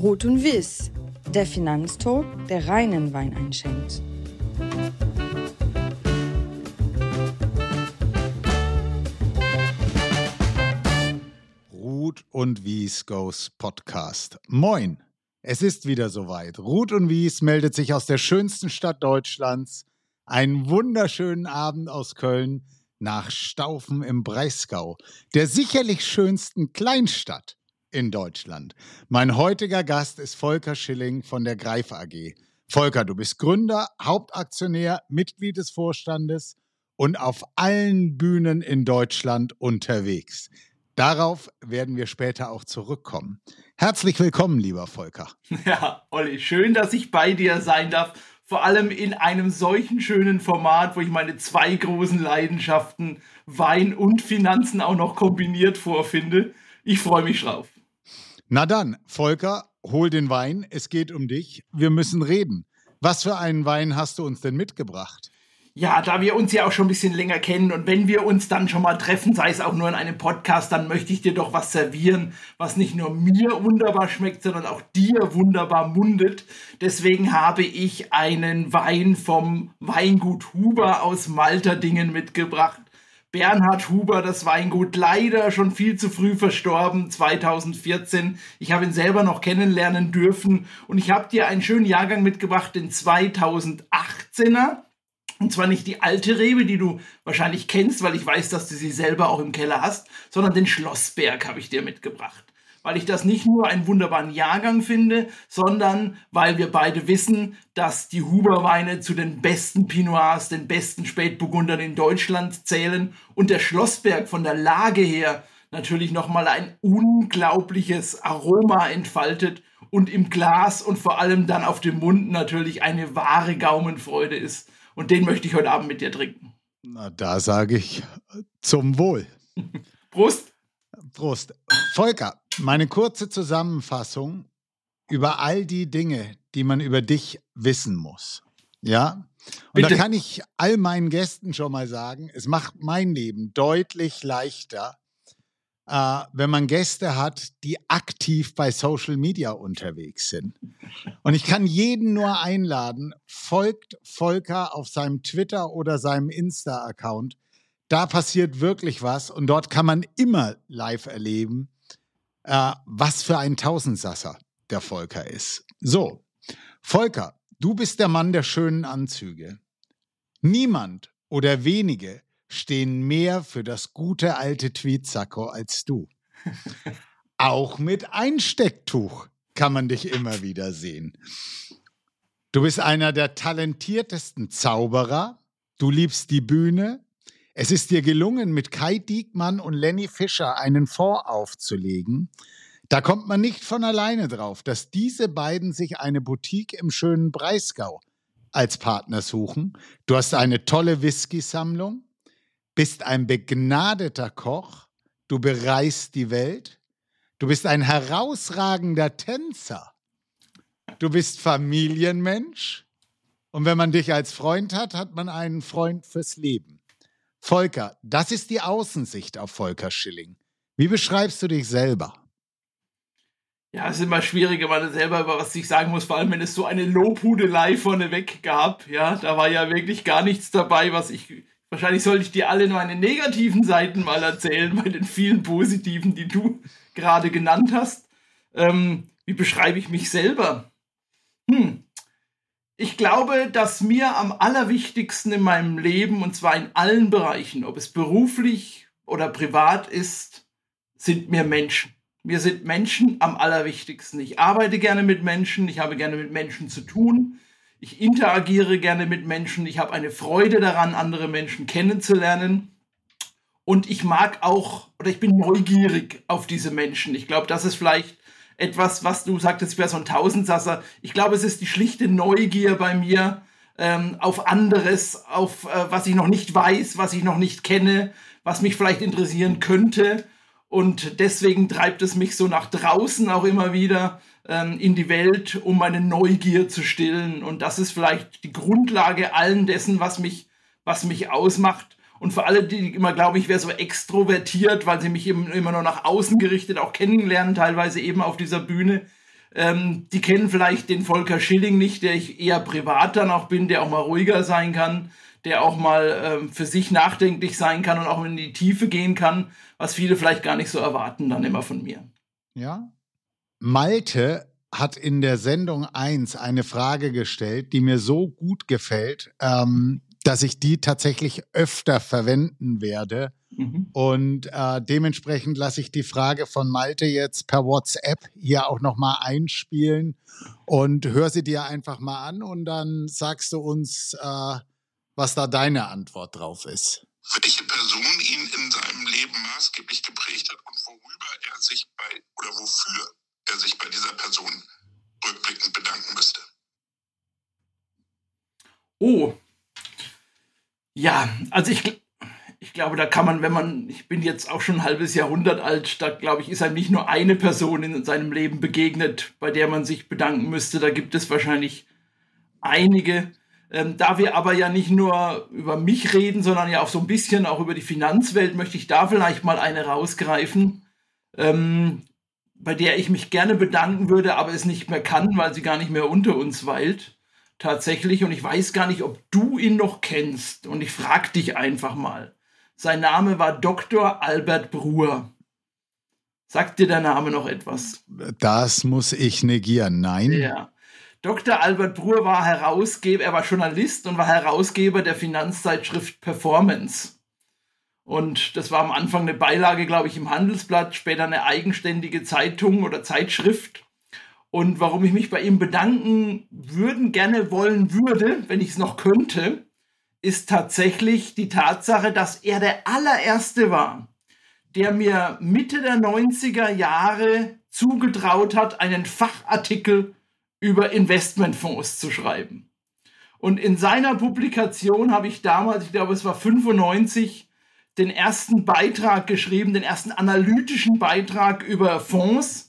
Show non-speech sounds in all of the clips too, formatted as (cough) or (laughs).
Rot und Wiss, der Finanztalk, der reinen Wein einschenkt. Ruth und Wies Goes Podcast. Moin, es ist wieder soweit. Ruth und Wies meldet sich aus der schönsten Stadt Deutschlands. Einen wunderschönen Abend aus Köln nach Staufen im Breisgau, der sicherlich schönsten Kleinstadt in Deutschland. Mein heutiger Gast ist Volker Schilling von der Greif AG. Volker, du bist Gründer, Hauptaktionär, Mitglied des Vorstandes und auf allen Bühnen in Deutschland unterwegs. Darauf werden wir später auch zurückkommen. Herzlich willkommen, lieber Volker. (laughs) Ja, Olli, schön, dass ich bei dir sein darf. Vor allem in einem solchen schönen Format, wo ich meine zwei großen Leidenschaften, Wein und Finanzen, auch noch kombiniert vorfinde. Ich freue mich drauf. Na dann, Volker, hol den Wein. Es geht um dich. Wir müssen reden. Was für einen Wein hast du uns denn mitgebracht? Ja, da wir uns ja auch schon ein bisschen länger kennen und wenn wir uns dann schon mal treffen, sei es auch nur in einem Podcast, dann möchte ich dir doch was servieren, was nicht nur mir wunderbar schmeckt, sondern auch dir wunderbar mundet. Deswegen habe ich einen Wein vom Weingut Huber aus Malterdingen mitgebracht. Bernhard Huber, das Weingut, leider schon viel zu früh verstorben, 2014. Ich habe ihn selber noch kennenlernen dürfen und ich habe dir einen schönen Jahrgang mitgebracht, den 2018er. Und zwar nicht die alte Rebe, die du wahrscheinlich kennst, weil ich weiß, dass du sie selber auch im Keller hast, sondern den Schlossberg habe ich dir mitgebracht weil ich das nicht nur einen wunderbaren Jahrgang finde, sondern weil wir beide wissen, dass die Huberweine zu den besten Pinoirs, den besten Spätburgundern in Deutschland zählen und der Schlossberg von der Lage her natürlich nochmal ein unglaubliches Aroma entfaltet und im Glas und vor allem dann auf dem Mund natürlich eine wahre Gaumenfreude ist. Und den möchte ich heute Abend mit dir trinken. Na, da sage ich zum Wohl. (laughs) Prost! Prost. Volker, meine kurze Zusammenfassung über all die Dinge, die man über dich wissen muss. Ja? Und Bitte. da kann ich all meinen Gästen schon mal sagen, es macht mein Leben deutlich leichter, äh, wenn man Gäste hat, die aktiv bei Social Media unterwegs sind. Und ich kann jeden nur einladen, folgt Volker auf seinem Twitter oder seinem Insta-Account da passiert wirklich was und dort kann man immer live erleben, äh, was für ein Tausendsasser der Volker ist. So, Volker, du bist der Mann der schönen Anzüge. Niemand oder wenige stehen mehr für das gute alte Tweetsacko als du. (laughs) Auch mit Einstecktuch kann man dich immer wieder sehen. Du bist einer der talentiertesten Zauberer. Du liebst die Bühne, es ist dir gelungen, mit Kai Diekmann und Lenny Fischer einen Fonds aufzulegen. Da kommt man nicht von alleine drauf, dass diese beiden sich eine Boutique im schönen Breisgau als Partner suchen. Du hast eine tolle Whisky-Sammlung, bist ein begnadeter Koch, du bereist die Welt, du bist ein herausragender Tänzer, du bist Familienmensch und wenn man dich als Freund hat, hat man einen Freund fürs Leben. Volker, das ist die Außensicht auf Volker Schilling. Wie beschreibst du dich selber? Ja, es ist immer schwierig, wenn man selber über was ich sagen muss, vor allem wenn es so eine Lobhudelei vorneweg gab. Ja, da war ja wirklich gar nichts dabei, was ich. Wahrscheinlich sollte ich dir alle meine negativen Seiten mal erzählen, bei den vielen positiven, die du gerade genannt hast. Ähm, wie beschreibe ich mich selber? Ich glaube, dass mir am allerwichtigsten in meinem Leben, und zwar in allen Bereichen, ob es beruflich oder privat ist, sind mir Menschen. Mir sind Menschen am allerwichtigsten. Ich arbeite gerne mit Menschen, ich habe gerne mit Menschen zu tun, ich interagiere gerne mit Menschen, ich habe eine Freude daran, andere Menschen kennenzulernen. Und ich mag auch, oder ich bin neugierig auf diese Menschen. Ich glaube, das ist vielleicht etwas, was du sagtest, wäre so ein Tausendsasser. Ich glaube, es ist die schlichte Neugier bei mir ähm, auf anderes, auf äh, was ich noch nicht weiß, was ich noch nicht kenne, was mich vielleicht interessieren könnte. Und deswegen treibt es mich so nach draußen auch immer wieder ähm, in die Welt, um meine Neugier zu stillen. Und das ist vielleicht die Grundlage allen dessen, was mich, was mich ausmacht. Und für alle, die immer glauben, ich wäre so extrovertiert, weil sie mich eben immer nur nach außen gerichtet auch kennenlernen, teilweise eben auf dieser Bühne. Ähm, die kennen vielleicht den Volker Schilling nicht, der ich eher privat dann auch bin, der auch mal ruhiger sein kann, der auch mal ähm, für sich nachdenklich sein kann und auch in die Tiefe gehen kann, was viele vielleicht gar nicht so erwarten dann immer von mir. Ja. Malte hat in der Sendung 1 eine Frage gestellt, die mir so gut gefällt, ähm, dass ich die tatsächlich öfter verwenden werde. Mhm. Und äh, dementsprechend lasse ich die Frage von Malte jetzt per WhatsApp hier auch nochmal einspielen und hör sie dir einfach mal an und dann sagst du uns, äh, was da deine Antwort drauf ist. Welche Person ihn in seinem Leben maßgeblich geprägt hat und worüber er sich bei oder wofür er sich bei dieser Person rückblickend bedanken müsste. Oh, ja, also ich, ich glaube, da kann man, wenn man, ich bin jetzt auch schon ein halbes Jahrhundert alt, da glaube ich, ist einem nicht nur eine Person in seinem Leben begegnet, bei der man sich bedanken müsste. Da gibt es wahrscheinlich einige. Ähm, da wir aber ja nicht nur über mich reden, sondern ja auch so ein bisschen auch über die Finanzwelt, möchte ich da vielleicht mal eine rausgreifen, ähm, bei der ich mich gerne bedanken würde, aber es nicht mehr kann, weil sie gar nicht mehr unter uns weilt tatsächlich und ich weiß gar nicht, ob du ihn noch kennst und ich frag dich einfach mal. Sein Name war Dr. Albert Bruer. Sagt dir der Name noch etwas? Das muss ich negieren, nein. Ja. Dr. Albert Bruer war Herausgeber, er war Journalist und war Herausgeber der Finanzzeitschrift Performance. Und das war am Anfang eine Beilage, glaube ich, im Handelsblatt, später eine eigenständige Zeitung oder Zeitschrift. Und warum ich mich bei ihm bedanken würden, gerne wollen würde, wenn ich es noch könnte, ist tatsächlich die Tatsache, dass er der allererste war, der mir Mitte der 90er Jahre zugetraut hat, einen Fachartikel über Investmentfonds zu schreiben. Und in seiner Publikation habe ich damals, ich glaube es war 95, den ersten Beitrag geschrieben, den ersten analytischen Beitrag über Fonds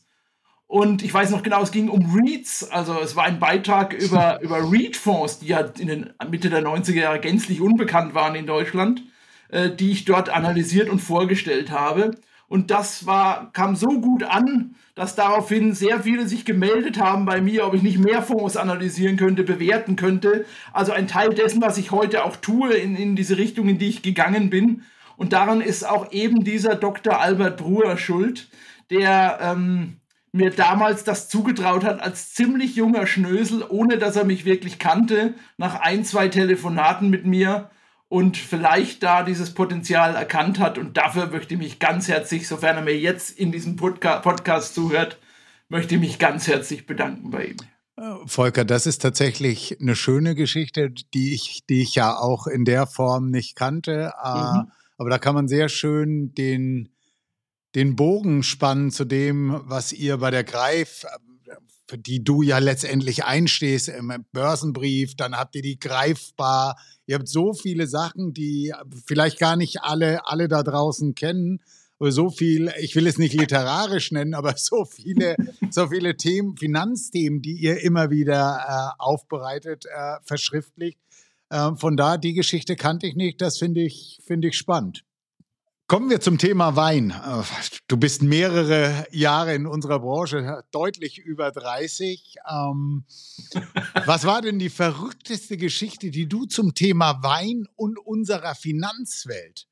und ich weiß noch genau, es ging um REITs. Also es war ein Beitrag (laughs) über, über REIT-Fonds, die ja in den Mitte der 90er Jahre gänzlich unbekannt waren in Deutschland, äh, die ich dort analysiert und vorgestellt habe. Und das war, kam so gut an, dass daraufhin sehr viele sich gemeldet haben bei mir, ob ich nicht mehr Fonds analysieren könnte, bewerten könnte. Also ein Teil dessen, was ich heute auch tue, in, in diese Richtung, in die ich gegangen bin. Und daran ist auch eben dieser Dr. Albert Bruer schuld, der ähm, mir damals das zugetraut hat als ziemlich junger Schnösel, ohne dass er mich wirklich kannte, nach ein, zwei Telefonaten mit mir und vielleicht da dieses Potenzial erkannt hat. Und dafür möchte ich mich ganz herzlich, sofern er mir jetzt in diesem Podca Podcast zuhört, möchte ich mich ganz herzlich bedanken bei ihm. Äh, Volker, das ist tatsächlich eine schöne Geschichte, die ich, die ich ja auch in der Form nicht kannte. Äh, mhm. Aber da kann man sehr schön den, den Bogen spannen zu dem, was ihr bei der Greif, für die du ja letztendlich einstehst im Börsenbrief, dann habt ihr die Greifbar. Ihr habt so viele Sachen, die vielleicht gar nicht alle, alle da draußen kennen. Oder so viel, ich will es nicht literarisch nennen, aber so viele, (laughs) so viele Themen, Finanzthemen, die ihr immer wieder äh, aufbereitet, äh, verschriftlicht. Äh, von da, die Geschichte kannte ich nicht. Das finde ich, finde ich spannend. Kommen wir zum Thema Wein. Du bist mehrere Jahre in unserer Branche, deutlich über 30. Ähm, was war denn die verrückteste Geschichte, die du zum Thema Wein und unserer Finanzwelt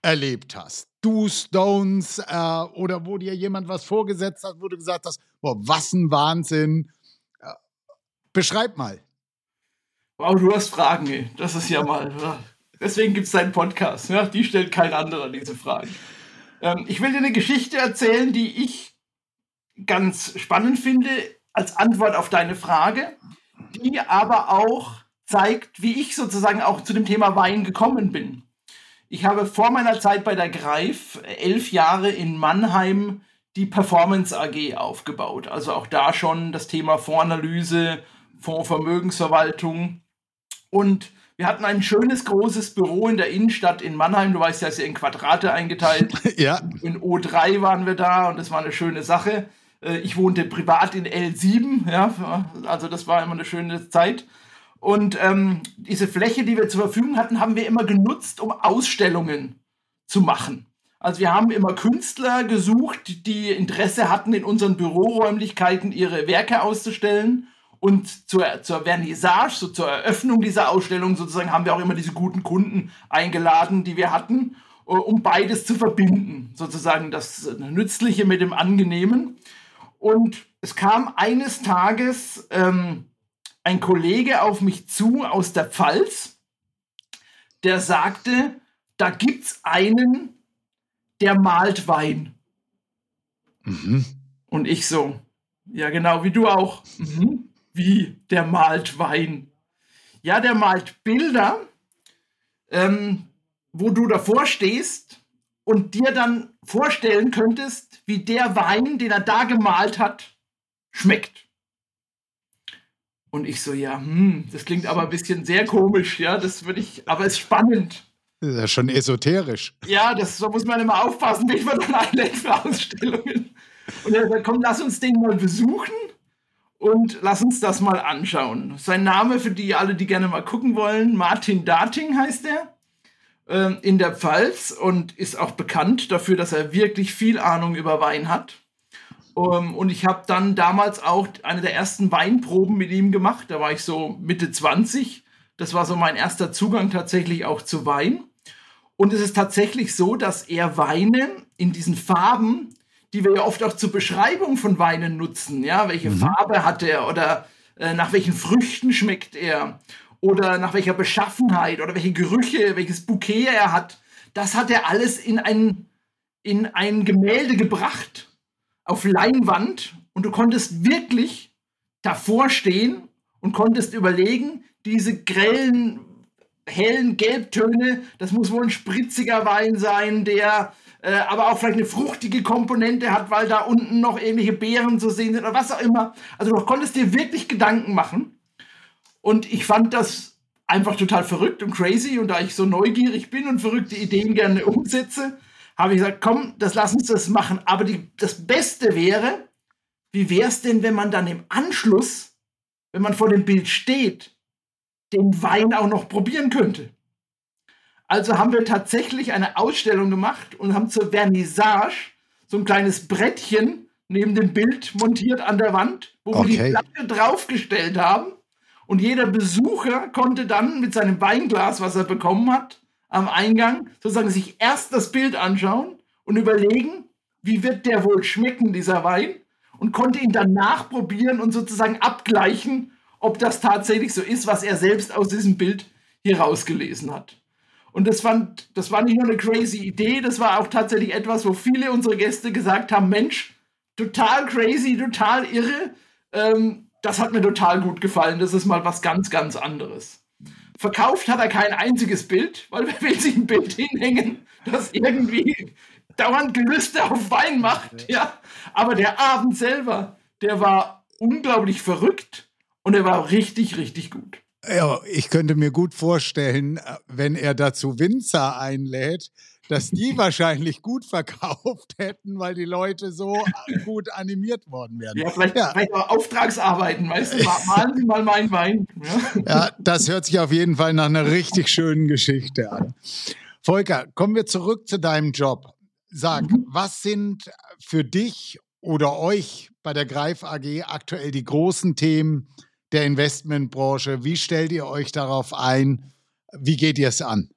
erlebt hast? Du Stones äh, oder wo dir jemand was vorgesetzt hat, wo du gesagt hast, boah, was ein Wahnsinn. Äh, beschreib mal. Wow, du hast Fragen, ey. Das ist ja mal. (laughs) Deswegen gibt es deinen Podcast. Ja? Die stellt kein anderer diese Fragen. Ähm, ich will dir eine Geschichte erzählen, die ich ganz spannend finde, als Antwort auf deine Frage, die aber auch zeigt, wie ich sozusagen auch zu dem Thema Wein gekommen bin. Ich habe vor meiner Zeit bei der Greif elf Jahre in Mannheim die Performance AG aufgebaut. Also auch da schon das Thema Fondsanalyse, Fondsvermögensverwaltung. Und wir hatten ein schönes großes Büro in der Innenstadt in Mannheim. Du weißt ja, ist ja in Quadrate eingeteilt. (laughs) ja. In O3 waren wir da und das war eine schöne Sache. Äh, ich wohnte privat in L7, ja, also das war immer eine schöne Zeit. Und ähm, diese Fläche, die wir zur Verfügung hatten, haben wir immer genutzt, um Ausstellungen zu machen. Also wir haben immer Künstler gesucht, die Interesse hatten, in unseren Büroräumlichkeiten ihre Werke auszustellen. Und zur, zur Vernissage, so zur Eröffnung dieser Ausstellung sozusagen, haben wir auch immer diese guten Kunden eingeladen, die wir hatten, äh, um beides zu verbinden. Sozusagen das Nützliche mit dem Angenehmen. Und es kam eines Tages ähm, ein Kollege auf mich zu aus der Pfalz, der sagte, da gibt's einen, der malt Wein. Mhm. Und ich so, ja genau, wie du auch. Mhm. Wie, der malt Wein? Ja, der malt Bilder, ähm, wo du davor stehst und dir dann vorstellen könntest, wie der Wein, den er da gemalt hat, schmeckt. Und ich so, ja, hm, das klingt aber ein bisschen sehr komisch, ja, das würde ich, aber es ist spannend. Das ist ja schon esoterisch. Ja, das, da muss man immer aufpassen, wie man dann einlädt für Ausstellungen. Und er sagt, komm, lass uns den mal besuchen und lass uns das mal anschauen. Sein Name für die alle, die gerne mal gucken wollen, Martin Dating heißt er, äh, in der Pfalz und ist auch bekannt dafür, dass er wirklich viel Ahnung über Wein hat. Um, und ich habe dann damals auch eine der ersten Weinproben mit ihm gemacht. Da war ich so Mitte 20. Das war so mein erster Zugang tatsächlich auch zu Wein. Und es ist tatsächlich so, dass er Weine in diesen Farben, die wir ja oft auch zur Beschreibung von Weinen nutzen, ja, welche mhm. Farbe hat er oder äh, nach welchen Früchten schmeckt er oder nach welcher Beschaffenheit oder welche Gerüche, welches Bouquet er hat, das hat er alles in ein, in ein Gemälde gebracht auf Leinwand. Und du konntest wirklich davor stehen und konntest überlegen, diese grellen, hellen Gelbtöne, das muss wohl ein spritziger Wein sein, der äh, aber auch vielleicht eine fruchtige Komponente hat, weil da unten noch irgendwelche Beeren zu sehen sind oder was auch immer. Also du konntest dir wirklich Gedanken machen. Und ich fand das einfach total verrückt und crazy. Und da ich so neugierig bin und verrückte Ideen gerne umsetze, habe ich gesagt, komm, das lass uns das machen. Aber die, das Beste wäre, wie wäre es denn, wenn man dann im Anschluss, wenn man vor dem Bild steht, den Wein auch noch probieren könnte? Also haben wir tatsächlich eine Ausstellung gemacht und haben zur Vernissage so ein kleines Brettchen neben dem Bild montiert an der Wand, wo okay. wir die Flasche draufgestellt haben. Und jeder Besucher konnte dann mit seinem Weinglas, was er bekommen hat, am Eingang sozusagen sich erst das Bild anschauen und überlegen, wie wird der wohl schmecken, dieser Wein, und konnte ihn dann nachprobieren und sozusagen abgleichen, ob das tatsächlich so ist, was er selbst aus diesem Bild hier rausgelesen hat. Und das, fand, das war nicht nur eine crazy Idee, das war auch tatsächlich etwas, wo viele unserer Gäste gesagt haben, Mensch, total crazy, total irre. Ähm, das hat mir total gut gefallen. Das ist mal was ganz, ganz anderes. Verkauft hat er kein einziges Bild, weil wer will sich ein Bild hinhängen, das irgendwie dauernd Gelüste auf Wein macht, ja. Aber der Abend selber, der war unglaublich verrückt und er war richtig, richtig gut. Ja, ich könnte mir gut vorstellen, wenn er dazu Winzer einlädt, dass die (laughs) wahrscheinlich gut verkauft hätten, weil die Leute so gut animiert worden wären. Ja, vielleicht, ja. vielleicht auch Auftragsarbeiten, weißt du, malen Sie mal meinen Wein. Ja. ja, das hört sich auf jeden Fall nach einer richtig schönen Geschichte an. Volker, kommen wir zurück zu deinem Job. Sag, mhm. was sind für dich oder euch bei der Greif AG aktuell die großen Themen der Investmentbranche? Wie stellt ihr euch darauf ein? Wie geht ihr es an?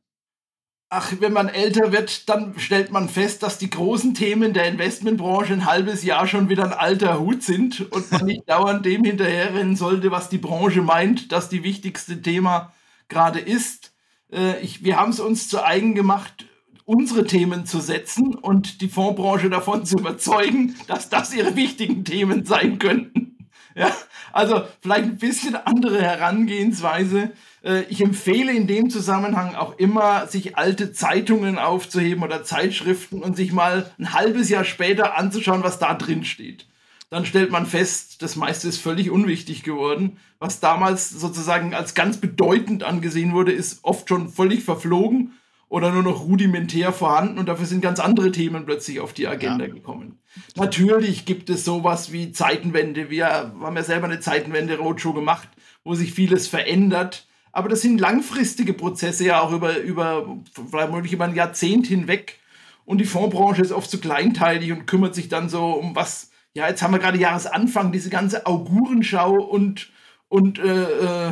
ach, wenn man älter wird, dann stellt man fest, dass die großen Themen der Investmentbranche ein halbes Jahr schon wieder ein alter Hut sind und man nicht (laughs) dauernd dem hinterherrennen sollte, was die Branche meint, dass die wichtigste Thema gerade ist. Äh, ich, wir haben es uns zu eigen gemacht, unsere Themen zu setzen und die Fondsbranche davon zu überzeugen, dass das ihre wichtigen Themen sein könnten. Ja, also vielleicht ein bisschen andere Herangehensweise. Äh, ich empfehle in dem Zusammenhang auch immer, sich alte Zeitungen aufzuheben oder Zeitschriften und sich mal ein halbes Jahr später anzuschauen, was da drin steht. Dann stellt man fest, das meiste ist völlig unwichtig geworden. Was damals sozusagen als ganz bedeutend angesehen wurde, ist oft schon völlig verflogen oder nur noch rudimentär vorhanden und dafür sind ganz andere Themen plötzlich auf die Agenda ja. gekommen. Natürlich gibt es sowas wie Zeitenwende. Wir haben ja selber eine Zeitenwende-Roadshow gemacht, wo sich vieles verändert. Aber das sind langfristige Prozesse ja auch über, über vielleicht über ein Jahrzehnt hinweg. und die Fondsbranche ist oft zu kleinteilig und kümmert sich dann so um was. Ja, jetzt haben wir gerade Jahresanfang, diese ganze Augurenschau und, und äh,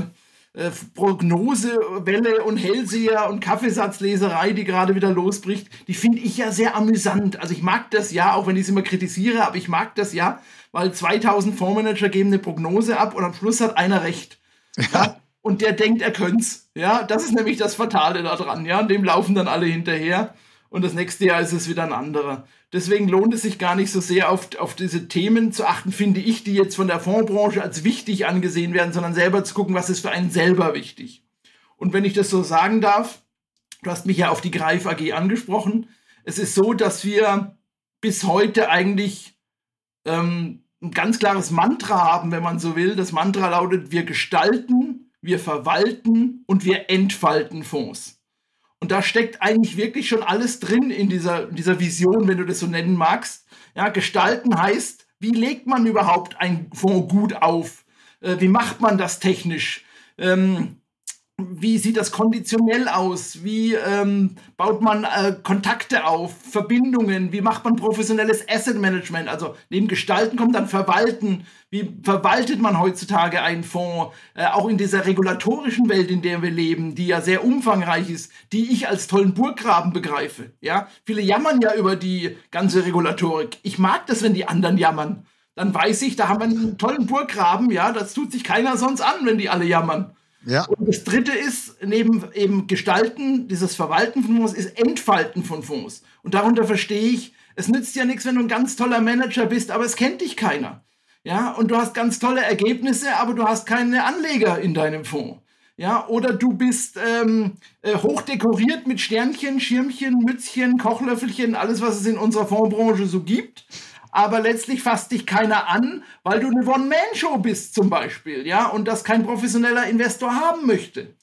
äh, Prognosewelle und Hellseher und Kaffeesatzleserei, die gerade wieder losbricht, die finde ich ja sehr amüsant. Also ich mag das ja, auch wenn ich es immer kritisiere, aber ich mag das ja, weil 2000 Fondsmanager geben eine Prognose ab und am Schluss hat einer recht. Ja. Und der denkt, er könnt's. Ja, das ist nämlich das Fatale daran. Ja, und dem laufen dann alle hinterher. Und das nächste Jahr ist es wieder ein anderer. Deswegen lohnt es sich gar nicht so sehr auf, auf diese Themen zu achten, finde ich, die jetzt von der Fondsbranche als wichtig angesehen werden, sondern selber zu gucken, was ist für einen selber wichtig. Und wenn ich das so sagen darf, du hast mich ja auf die Greif AG angesprochen. Es ist so, dass wir bis heute eigentlich ähm, ein ganz klares Mantra haben, wenn man so will. Das Mantra lautet, wir gestalten, wir verwalten und wir entfalten Fonds. Und da steckt eigentlich wirklich schon alles drin in dieser, dieser Vision, wenn du das so nennen magst. Ja, gestalten heißt, wie legt man überhaupt ein Fonds gut auf? Äh, wie macht man das technisch? Ähm, wie sieht das konditionell aus? Wie ähm, baut man äh, Kontakte auf, Verbindungen? Wie macht man professionelles Asset Management? Also neben Gestalten kommt dann Verwalten. Wie verwaltet man heutzutage einen Fonds? Äh, auch in dieser regulatorischen Welt, in der wir leben, die ja sehr umfangreich ist, die ich als tollen Burggraben begreife. Ja, viele jammern ja über die ganze Regulatorik. Ich mag das, wenn die anderen jammern. Dann weiß ich, da haben wir einen tollen Burggraben. Ja, das tut sich keiner sonst an, wenn die alle jammern. Ja. Und das dritte ist, neben eben Gestalten, dieses Verwalten von Fonds, ist Entfalten von Fonds. Und darunter verstehe ich, es nützt ja nichts, wenn du ein ganz toller Manager bist, aber es kennt dich keiner. Ja, und du hast ganz tolle Ergebnisse, aber du hast keine Anleger in deinem Fonds. Ja, oder du bist ähm, äh, hochdekoriert mit Sternchen, Schirmchen, Mützchen, Kochlöffelchen, alles, was es in unserer Fondsbranche so gibt aber letztlich fasst dich keiner an, weil du eine One-Man-Show bist zum Beispiel, ja, und das kein professioneller Investor haben möchte.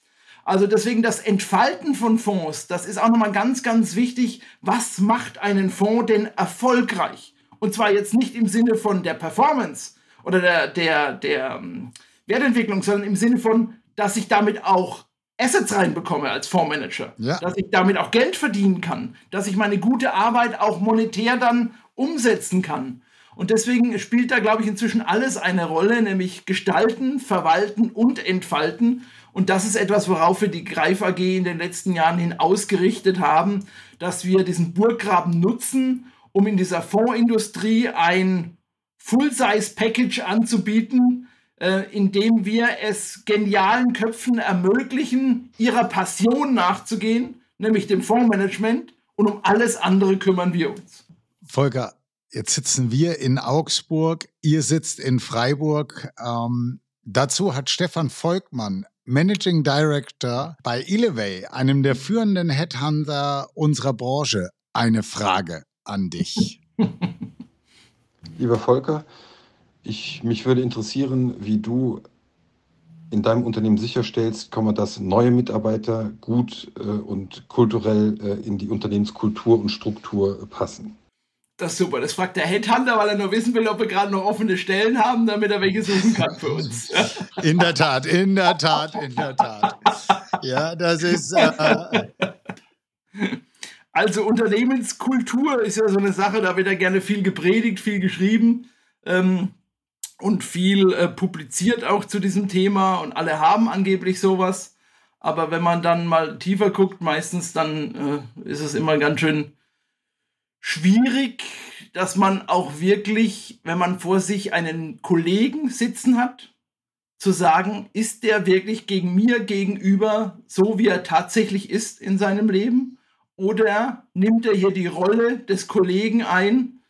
Also deswegen das Entfalten von Fonds, das ist auch nochmal ganz, ganz wichtig. Was macht einen Fonds denn erfolgreich? Und zwar jetzt nicht im Sinne von der Performance oder der, der, der ähm, Wertentwicklung, sondern im Sinne von, dass ich damit auch Assets reinbekomme als Fondsmanager, ja. dass ich damit auch Geld verdienen kann, dass ich meine gute Arbeit auch monetär dann umsetzen kann. Und deswegen spielt da, glaube ich, inzwischen alles eine Rolle, nämlich gestalten, verwalten und entfalten. Und das ist etwas, worauf wir die Greif AG in den letzten Jahren hin ausgerichtet haben, dass wir diesen Burggraben nutzen, um in dieser Fondsindustrie ein Full-Size-Package anzubieten, äh, indem wir es genialen Köpfen ermöglichen, ihrer Passion nachzugehen, nämlich dem Fondsmanagement. Und um alles andere kümmern wir uns. Volker, jetzt sitzen wir in Augsburg, ihr sitzt in Freiburg. Ähm, dazu hat Stefan Volkmann, Managing Director bei Elevay, einem der führenden Headhunter unserer Branche, eine Frage an dich. (laughs) Lieber Volker, ich, mich würde interessieren, wie du in deinem Unternehmen sicherstellst, dass neue Mitarbeiter gut äh, und kulturell äh, in die Unternehmenskultur und Struktur passen. Das ist super. Das fragt der Headhunter, weil er nur wissen will, ob wir gerade noch offene Stellen haben, damit er welche suchen kann für uns. (laughs) In der Tat, in der Tat, in der Tat. Ja, das ist. Äh also Unternehmenskultur ist ja so eine Sache, da wird ja gerne viel gepredigt, viel geschrieben ähm, und viel äh, publiziert auch zu diesem Thema und alle haben angeblich sowas. Aber wenn man dann mal tiefer guckt, meistens dann äh, ist es immer ganz schön schwierig, dass man auch wirklich, wenn man vor sich einen Kollegen sitzen hat, zu sagen, ist der wirklich gegen mir gegenüber so, wie er tatsächlich ist in seinem Leben? Oder nimmt er hier die Rolle des Kollegen ein,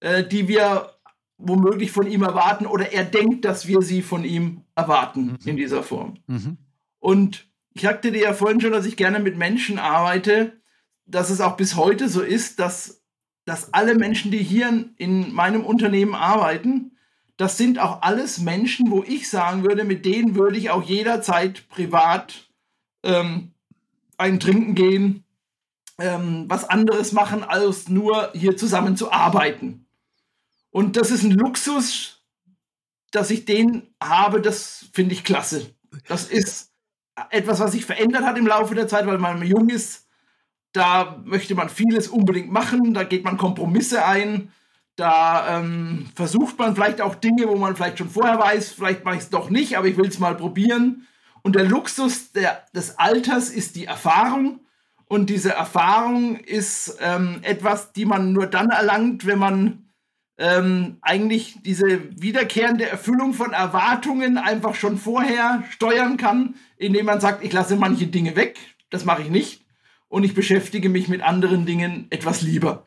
äh, die wir womöglich von ihm erwarten, oder er denkt, dass wir sie von ihm erwarten mhm. in dieser Form? Mhm. Und ich sagte dir ja vorhin schon, dass ich gerne mit Menschen arbeite, dass es auch bis heute so ist, dass dass alle Menschen, die hier in meinem Unternehmen arbeiten, das sind auch alles Menschen, wo ich sagen würde, mit denen würde ich auch jederzeit privat ähm, ein Trinken gehen, ähm, was anderes machen, als nur hier zusammen zu arbeiten. Und das ist ein Luxus, dass ich den habe, das finde ich klasse. Das ist etwas, was sich verändert hat im Laufe der Zeit, weil man jung ist da möchte man vieles unbedingt machen, da geht man Kompromisse ein, da ähm, versucht man vielleicht auch Dinge, wo man vielleicht schon vorher weiß, vielleicht mache ich es doch nicht, aber ich will es mal probieren. Und der Luxus der, des Alters ist die Erfahrung. Und diese Erfahrung ist ähm, etwas, die man nur dann erlangt, wenn man ähm, eigentlich diese wiederkehrende Erfüllung von Erwartungen einfach schon vorher steuern kann, indem man sagt, ich lasse manche Dinge weg, das mache ich nicht, und ich beschäftige mich mit anderen Dingen etwas lieber.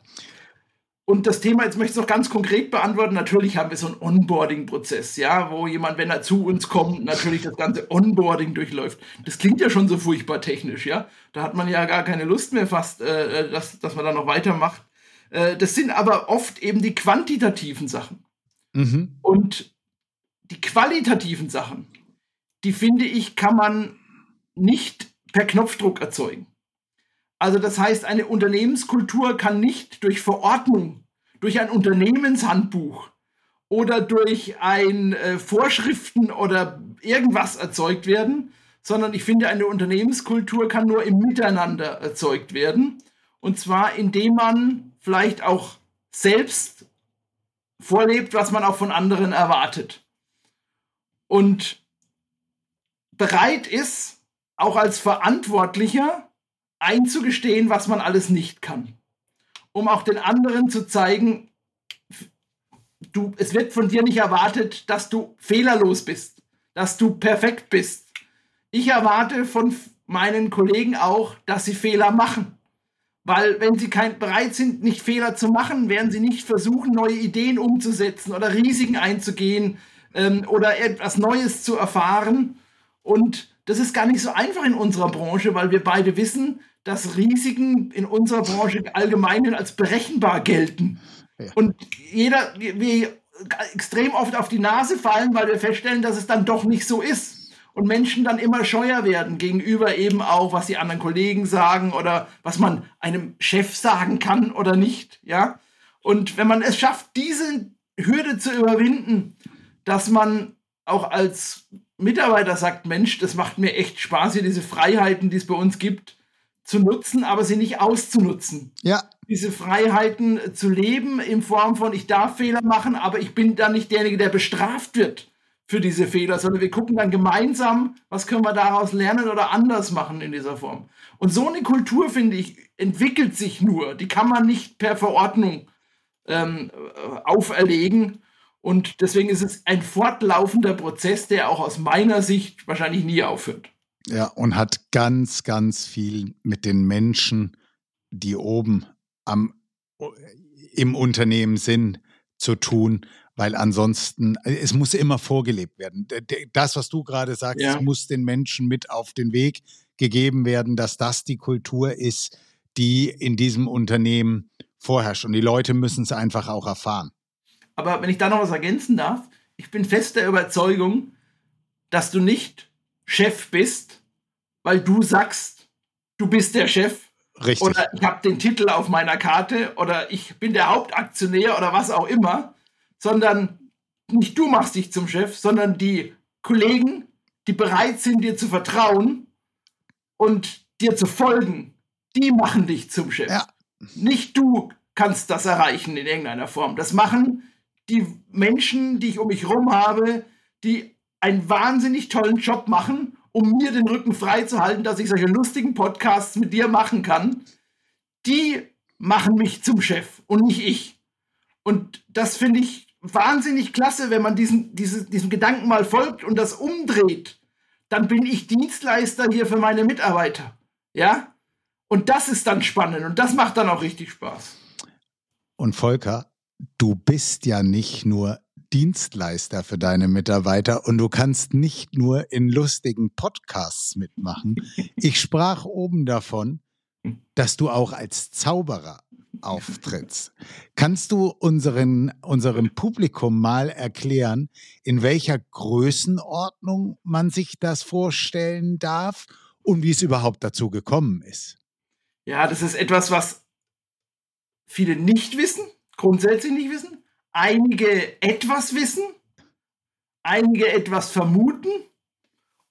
Und das Thema, jetzt möchte ich es noch ganz konkret beantworten. Natürlich haben wir so einen Onboarding-Prozess, ja, wo jemand, wenn er zu uns kommt, natürlich das ganze Onboarding durchläuft. Das klingt ja schon so furchtbar technisch, ja. Da hat man ja gar keine Lust mehr fast, äh, dass, dass man da noch weitermacht. Äh, das sind aber oft eben die quantitativen Sachen. Mhm. Und die qualitativen Sachen, die finde ich, kann man nicht per Knopfdruck erzeugen. Also das heißt, eine Unternehmenskultur kann nicht durch Verordnung, durch ein Unternehmenshandbuch oder durch ein äh, Vorschriften oder irgendwas erzeugt werden, sondern ich finde, eine Unternehmenskultur kann nur im Miteinander erzeugt werden. Und zwar indem man vielleicht auch selbst vorlebt, was man auch von anderen erwartet. Und bereit ist, auch als Verantwortlicher einzugestehen, was man alles nicht kann. Um auch den anderen zu zeigen, du, es wird von dir nicht erwartet, dass du fehlerlos bist, dass du perfekt bist. Ich erwarte von meinen Kollegen auch, dass sie Fehler machen. Weil wenn sie kein, bereit sind, nicht Fehler zu machen, werden sie nicht versuchen, neue Ideen umzusetzen oder Risiken einzugehen ähm, oder etwas Neues zu erfahren. Und das ist gar nicht so einfach in unserer Branche, weil wir beide wissen, dass Risiken in unserer Branche allgemein als berechenbar gelten. Ja. Und jeder, wir extrem oft auf die Nase fallen, weil wir feststellen, dass es dann doch nicht so ist. Und Menschen dann immer scheuer werden gegenüber eben auch, was die anderen Kollegen sagen oder was man einem Chef sagen kann oder nicht. Ja. Und wenn man es schafft, diese Hürde zu überwinden, dass man auch als Mitarbeiter sagt, Mensch, das macht mir echt Spaß, hier diese Freiheiten, die es bei uns gibt, zu nutzen, aber sie nicht auszunutzen. Ja. Diese Freiheiten zu leben in Form von, ich darf Fehler machen, aber ich bin dann nicht derjenige, der bestraft wird für diese Fehler, sondern wir gucken dann gemeinsam, was können wir daraus lernen oder anders machen in dieser Form. Und so eine Kultur, finde ich, entwickelt sich nur. Die kann man nicht per Verordnung ähm, auferlegen. Und deswegen ist es ein fortlaufender Prozess, der auch aus meiner Sicht wahrscheinlich nie aufhört. Ja, und hat ganz, ganz viel mit den Menschen, die oben am, im Unternehmen sind, zu tun, weil ansonsten, es muss immer vorgelebt werden. Das, was du gerade sagst, ja. muss den Menschen mit auf den Weg gegeben werden, dass das die Kultur ist, die in diesem Unternehmen vorherrscht. Und die Leute müssen es einfach auch erfahren. Aber wenn ich da noch was ergänzen darf, ich bin fest der Überzeugung, dass du nicht Chef bist, weil du sagst, du bist der Chef. Richtig. Oder ich habe den Titel auf meiner Karte oder ich bin der Hauptaktionär oder was auch immer, sondern nicht du machst dich zum Chef, sondern die Kollegen, die bereit sind, dir zu vertrauen und dir zu folgen, die machen dich zum Chef. Ja. Nicht du kannst das erreichen in irgendeiner Form. Das machen die Menschen, die ich um mich herum habe, die einen wahnsinnig tollen Job machen, um mir den Rücken frei zu halten, dass ich solche lustigen Podcasts mit dir machen kann, die machen mich zum Chef und nicht ich. Und das finde ich wahnsinnig klasse, wenn man diesen, diese, diesem Gedanken mal folgt und das umdreht. Dann bin ich Dienstleister hier für meine Mitarbeiter. Ja? Und das ist dann spannend und das macht dann auch richtig Spaß. Und Volker, du bist ja nicht nur Dienstleister für deine Mitarbeiter und du kannst nicht nur in lustigen Podcasts mitmachen. Ich sprach oben davon, dass du auch als Zauberer auftrittst. Kannst du unseren, unserem Publikum mal erklären, in welcher Größenordnung man sich das vorstellen darf und wie es überhaupt dazu gekommen ist? Ja, das ist etwas, was viele nicht wissen grundsätzlich nicht wissen, einige etwas wissen, einige etwas vermuten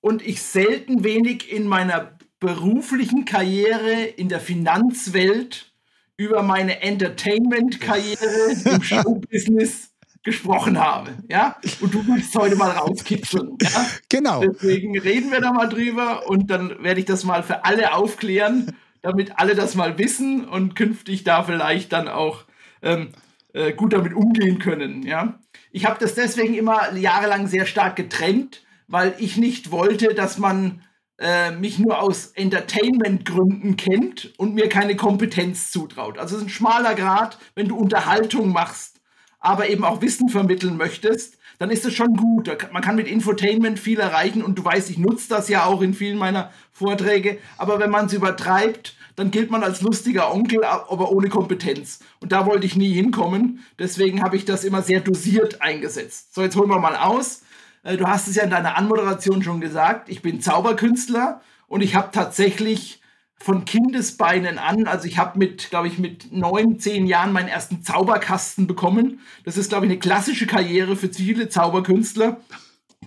und ich selten wenig in meiner beruflichen Karriere in der Finanzwelt über meine Entertainment-Karriere im (laughs) Showbusiness gesprochen habe. Ja? Und du willst heute mal rauskitzeln. Ja? Genau. Deswegen reden wir da mal drüber und dann werde ich das mal für alle aufklären, damit alle das mal wissen und künftig da vielleicht dann auch ähm, äh, gut damit umgehen können. Ja? Ich habe das deswegen immer jahrelang sehr stark getrennt, weil ich nicht wollte, dass man äh, mich nur aus Entertainment-Gründen kennt und mir keine Kompetenz zutraut. Also es ist ein schmaler Grad, wenn du Unterhaltung machst, aber eben auch Wissen vermitteln möchtest, dann ist es schon gut. Man kann mit Infotainment viel erreichen und du weißt, ich nutze das ja auch in vielen meiner Vorträge. Aber wenn man es übertreibt, dann gilt man als lustiger Onkel, aber ohne Kompetenz. Und da wollte ich nie hinkommen. Deswegen habe ich das immer sehr dosiert eingesetzt. So, jetzt holen wir mal aus. Äh, du hast es ja in deiner Anmoderation schon gesagt, ich bin Zauberkünstler und ich habe tatsächlich von Kindesbeinen an, also ich habe mit, glaube ich, mit neun, zehn Jahren meinen ersten Zauberkasten bekommen. Das ist, glaube ich, eine klassische Karriere für viele Zauberkünstler,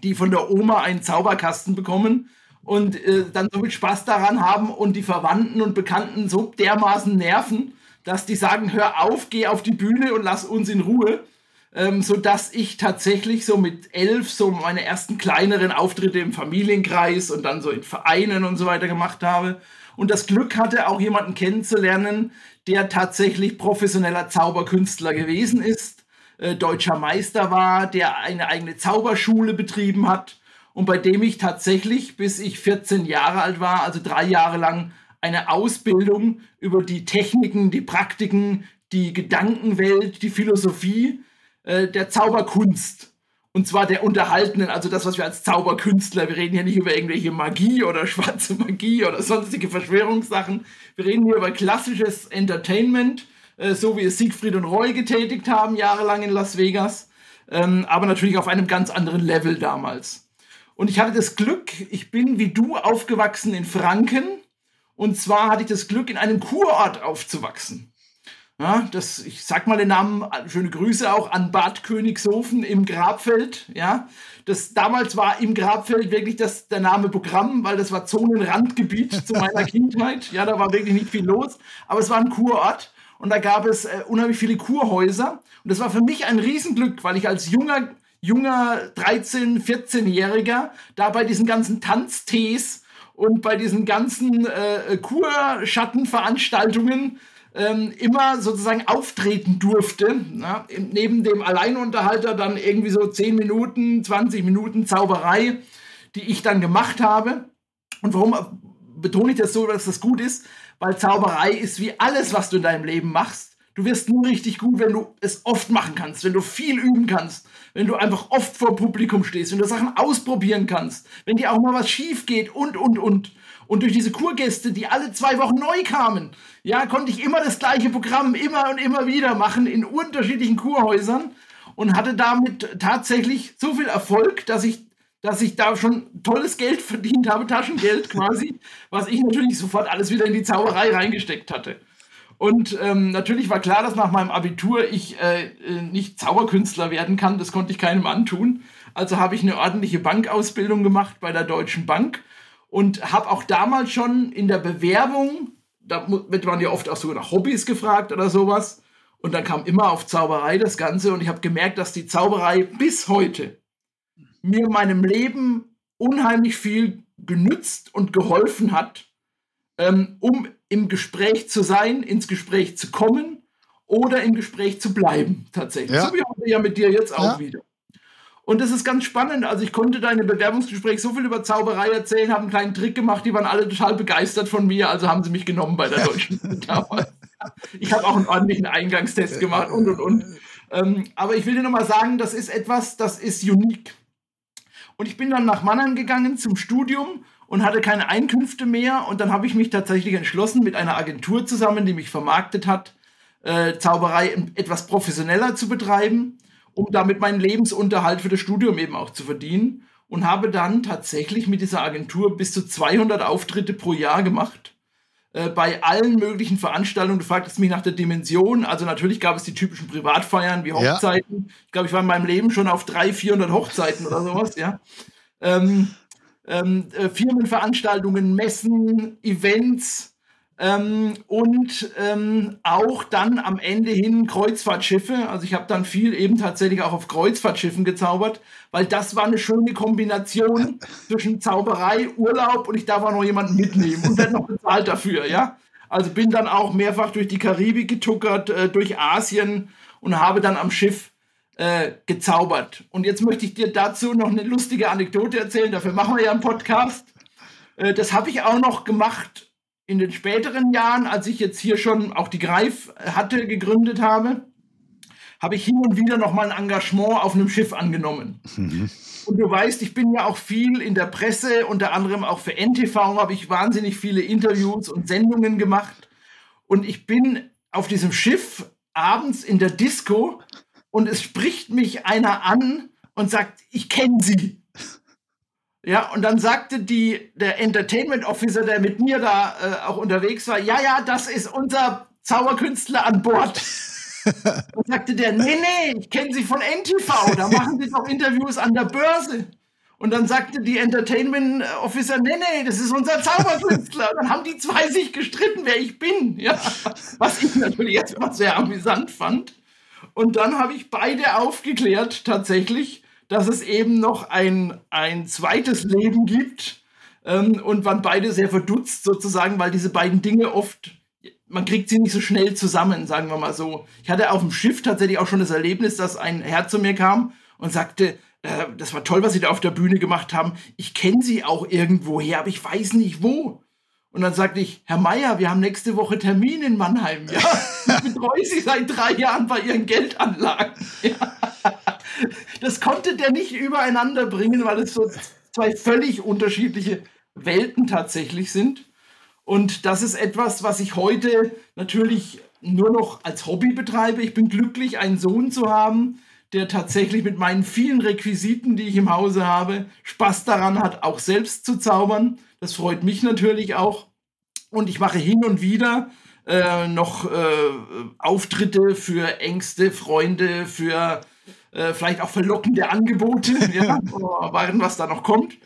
die von der Oma einen Zauberkasten bekommen und äh, dann so viel Spaß daran haben und die Verwandten und Bekannten so dermaßen nerven, dass die sagen, hör auf, geh auf die Bühne und lass uns in Ruhe. Ähm, so dass ich tatsächlich so mit elf so meine ersten kleineren Auftritte im Familienkreis und dann so in Vereinen und so weiter gemacht habe. Und das Glück hatte, auch jemanden kennenzulernen, der tatsächlich professioneller Zauberkünstler gewesen ist, äh, deutscher Meister war, der eine eigene Zauberschule betrieben hat und bei dem ich tatsächlich, bis ich 14 Jahre alt war, also drei Jahre lang, eine Ausbildung über die Techniken, die Praktiken, die Gedankenwelt, die Philosophie äh, der Zauberkunst. Und zwar der unterhaltenen, also das, was wir als Zauberkünstler, wir reden hier nicht über irgendwelche Magie oder schwarze Magie oder sonstige Verschwörungssachen. Wir reden hier über klassisches Entertainment, äh, so wie es Siegfried und Roy getätigt haben, jahrelang in Las Vegas. Ähm, aber natürlich auf einem ganz anderen Level damals. Und ich hatte das Glück, ich bin wie du aufgewachsen in Franken. Und zwar hatte ich das Glück, in einem Kurort aufzuwachsen. Ja, das, ich sag mal den Namen, schöne Grüße auch an Bad Königshofen im Grabfeld. Ja, das damals war im Grabfeld wirklich das, der Name Programm, weil das war Zonenrandgebiet zu meiner (laughs) Kindheit. Ja, da war wirklich nicht viel los, aber es war ein Kurort und da gab es äh, unheimlich viele Kurhäuser und das war für mich ein Riesenglück, weil ich als junger, junger 13-, 14-Jähriger da bei diesen ganzen Tanztees und bei diesen ganzen äh, Kurschattenveranstaltungen ähm, immer sozusagen auftreten durfte. Na, neben dem Alleinunterhalter dann irgendwie so 10 Minuten, 20 Minuten Zauberei, die ich dann gemacht habe. Und warum betone ich das so, dass das gut ist? Weil Zauberei ist wie alles, was du in deinem Leben machst. Du wirst nur richtig gut, wenn du es oft machen kannst, wenn du viel üben kannst, wenn du einfach oft vor Publikum stehst, wenn du Sachen ausprobieren kannst, wenn dir auch mal was schief geht und, und, und. Und durch diese Kurgäste, die alle zwei Wochen neu kamen, ja, konnte ich immer das gleiche Programm immer und immer wieder machen in unterschiedlichen Kurhäusern und hatte damit tatsächlich so viel Erfolg, dass ich, dass ich da schon tolles Geld verdient habe, Taschengeld quasi, was ich natürlich sofort alles wieder in die Zauberei reingesteckt hatte. Und ähm, natürlich war klar, dass nach meinem Abitur ich äh, äh nicht Zauberkünstler werden kann. Das konnte ich keinem antun. Also habe ich eine ordentliche Bankausbildung gemacht bei der Deutschen Bank und habe auch damals schon in der Bewerbung, da wird man ja oft auch so nach Hobbys gefragt oder sowas, und dann kam immer auf Zauberei das Ganze und ich habe gemerkt, dass die Zauberei bis heute mir in meinem Leben unheimlich viel genützt und geholfen hat, ähm, um im Gespräch zu sein, ins Gespräch zu kommen oder im Gespräch zu bleiben, tatsächlich. Ja. So wie heute ja mit dir jetzt auch ja. wieder. Und das ist ganz spannend. Also ich konnte da in einem Bewerbungsgespräch so viel über Zauberei erzählen, habe einen kleinen Trick gemacht, die waren alle total begeistert von mir, also haben sie mich genommen bei der deutschen damals. (laughs) Ich habe auch einen ordentlichen Eingangstest gemacht und und und. Ähm, aber ich will dir nochmal sagen, das ist etwas, das ist unique. Und ich bin dann nach Mannheim gegangen zum Studium und hatte keine Einkünfte mehr. Und dann habe ich mich tatsächlich entschlossen, mit einer Agentur zusammen, die mich vermarktet hat, äh, Zauberei etwas professioneller zu betreiben um damit meinen Lebensunterhalt für das Studium eben auch zu verdienen. Und habe dann tatsächlich mit dieser Agentur bis zu 200 Auftritte pro Jahr gemacht. Äh, bei allen möglichen Veranstaltungen. Du fragtest mich nach der Dimension. Also natürlich gab es die typischen Privatfeiern wie Hochzeiten. Ja. Ich glaube, ich war in meinem Leben schon auf 300, 400 Hochzeiten oder sowas, ja. Ähm, ähm, äh, Firmenveranstaltungen, Messen, Events ähm, und ähm, auch dann am Ende hin Kreuzfahrtschiffe. Also ich habe dann viel eben tatsächlich auch auf Kreuzfahrtschiffen gezaubert, weil das war eine schöne Kombination (laughs) zwischen Zauberei, Urlaub und ich darf auch noch jemanden mitnehmen und werde noch bezahlt dafür, ja. Also bin dann auch mehrfach durch die Karibik getuckert, äh, durch Asien und habe dann am Schiff äh, gezaubert. Und jetzt möchte ich dir dazu noch eine lustige Anekdote erzählen. Dafür machen wir ja einen Podcast. Äh, das habe ich auch noch gemacht in den späteren Jahren, als ich jetzt hier schon auch die Greif hatte, gegründet habe, habe ich hin und wieder noch mal ein Engagement auf einem Schiff angenommen. Mhm. Und du weißt, ich bin ja auch viel in der Presse, unter anderem auch für NTV habe ich wahnsinnig viele Interviews und Sendungen gemacht. Und ich bin auf diesem Schiff abends in der Disco und es spricht mich einer an und sagt, ich kenne sie. Ja, und dann sagte die, der Entertainment Officer, der mit mir da äh, auch unterwegs war, ja, ja, das ist unser Zauberkünstler an Bord. (laughs) und sagte der, nee, nee, ich kenne sie von NTV, da machen sie doch Interviews an der Börse. Und dann sagte die Entertainment Officer, nee, nee, das ist unser Zauberkünstler. Und dann haben die zwei sich gestritten, wer ich bin. Ja, was ich natürlich jetzt mal sehr amüsant fand. Und dann habe ich beide aufgeklärt, tatsächlich dass es eben noch ein, ein zweites Leben gibt ähm, und waren beide sehr verdutzt sozusagen, weil diese beiden Dinge oft, man kriegt sie nicht so schnell zusammen, sagen wir mal so. Ich hatte auf dem Schiff tatsächlich auch schon das Erlebnis, dass ein Herr zu mir kam und sagte, äh, das war toll, was Sie da auf der Bühne gemacht haben. Ich kenne Sie auch irgendwo her, aber ich weiß nicht wo. Und dann sagte ich, Herr Meier, wir haben nächste Woche Termin in Mannheim. Ja, ich betreue Sie seit drei Jahren bei Ihren Geldanlagen. Ja. Das konnte der nicht übereinander bringen, weil es so zwei völlig unterschiedliche Welten tatsächlich sind. Und das ist etwas, was ich heute natürlich nur noch als Hobby betreibe. Ich bin glücklich, einen Sohn zu haben, der tatsächlich mit meinen vielen Requisiten, die ich im Hause habe, Spaß daran hat, auch selbst zu zaubern. Das freut mich natürlich auch. Und ich mache hin und wieder äh, noch äh, Auftritte für Ängste, Freunde, für äh, vielleicht auch verlockende Angebote, (laughs) ja, warten, was da noch kommt.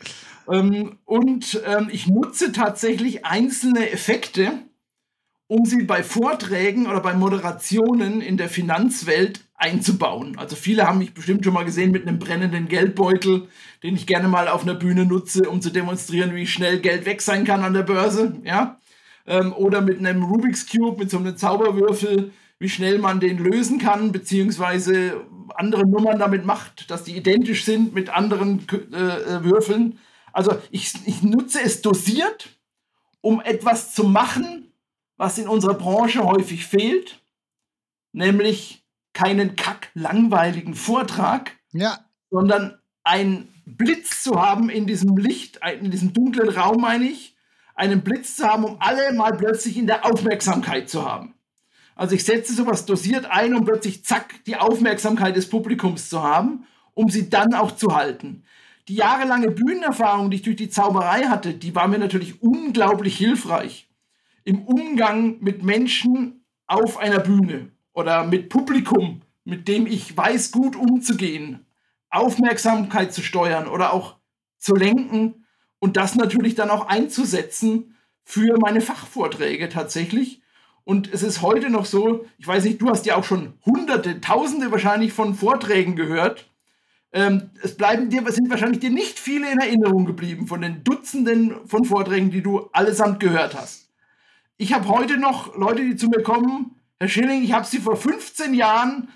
Ähm, und ähm, ich nutze tatsächlich einzelne Effekte, um sie bei Vorträgen oder bei Moderationen in der Finanzwelt einzubauen. Also viele haben mich bestimmt schon mal gesehen mit einem brennenden Geldbeutel, den ich gerne mal auf einer Bühne nutze, um zu demonstrieren, wie schnell Geld weg sein kann an der Börse, ja. Ähm, oder mit einem Rubik's Cube, mit so einem Zauberwürfel, wie schnell man den lösen kann, beziehungsweise andere Nummern damit macht, dass die identisch sind mit anderen äh, äh, Würfeln. Also ich, ich nutze es dosiert, um etwas zu machen, was in unserer Branche häufig fehlt, nämlich keinen kack langweiligen Vortrag, ja. sondern einen Blitz zu haben in diesem Licht, in diesem dunklen Raum, meine ich, einen Blitz zu haben, um alle mal plötzlich in der Aufmerksamkeit zu haben. Also ich setze sowas dosiert ein, um plötzlich zack die Aufmerksamkeit des Publikums zu haben, um sie dann auch zu halten. Die jahrelange Bühnenerfahrung, die ich durch die Zauberei hatte, die war mir natürlich unglaublich hilfreich im Umgang mit Menschen auf einer Bühne oder mit Publikum, mit dem ich weiß, gut umzugehen, Aufmerksamkeit zu steuern oder auch zu lenken und das natürlich dann auch einzusetzen für meine Fachvorträge tatsächlich. Und es ist heute noch so, ich weiß nicht, du hast ja auch schon hunderte, tausende wahrscheinlich von Vorträgen gehört. Ähm, es bleiben dir, sind wahrscheinlich dir nicht viele in Erinnerung geblieben von den Dutzenden von Vorträgen, die du allesamt gehört hast. Ich habe heute noch Leute, die zu mir kommen, Herr Schilling, ich habe Sie vor 15 Jahren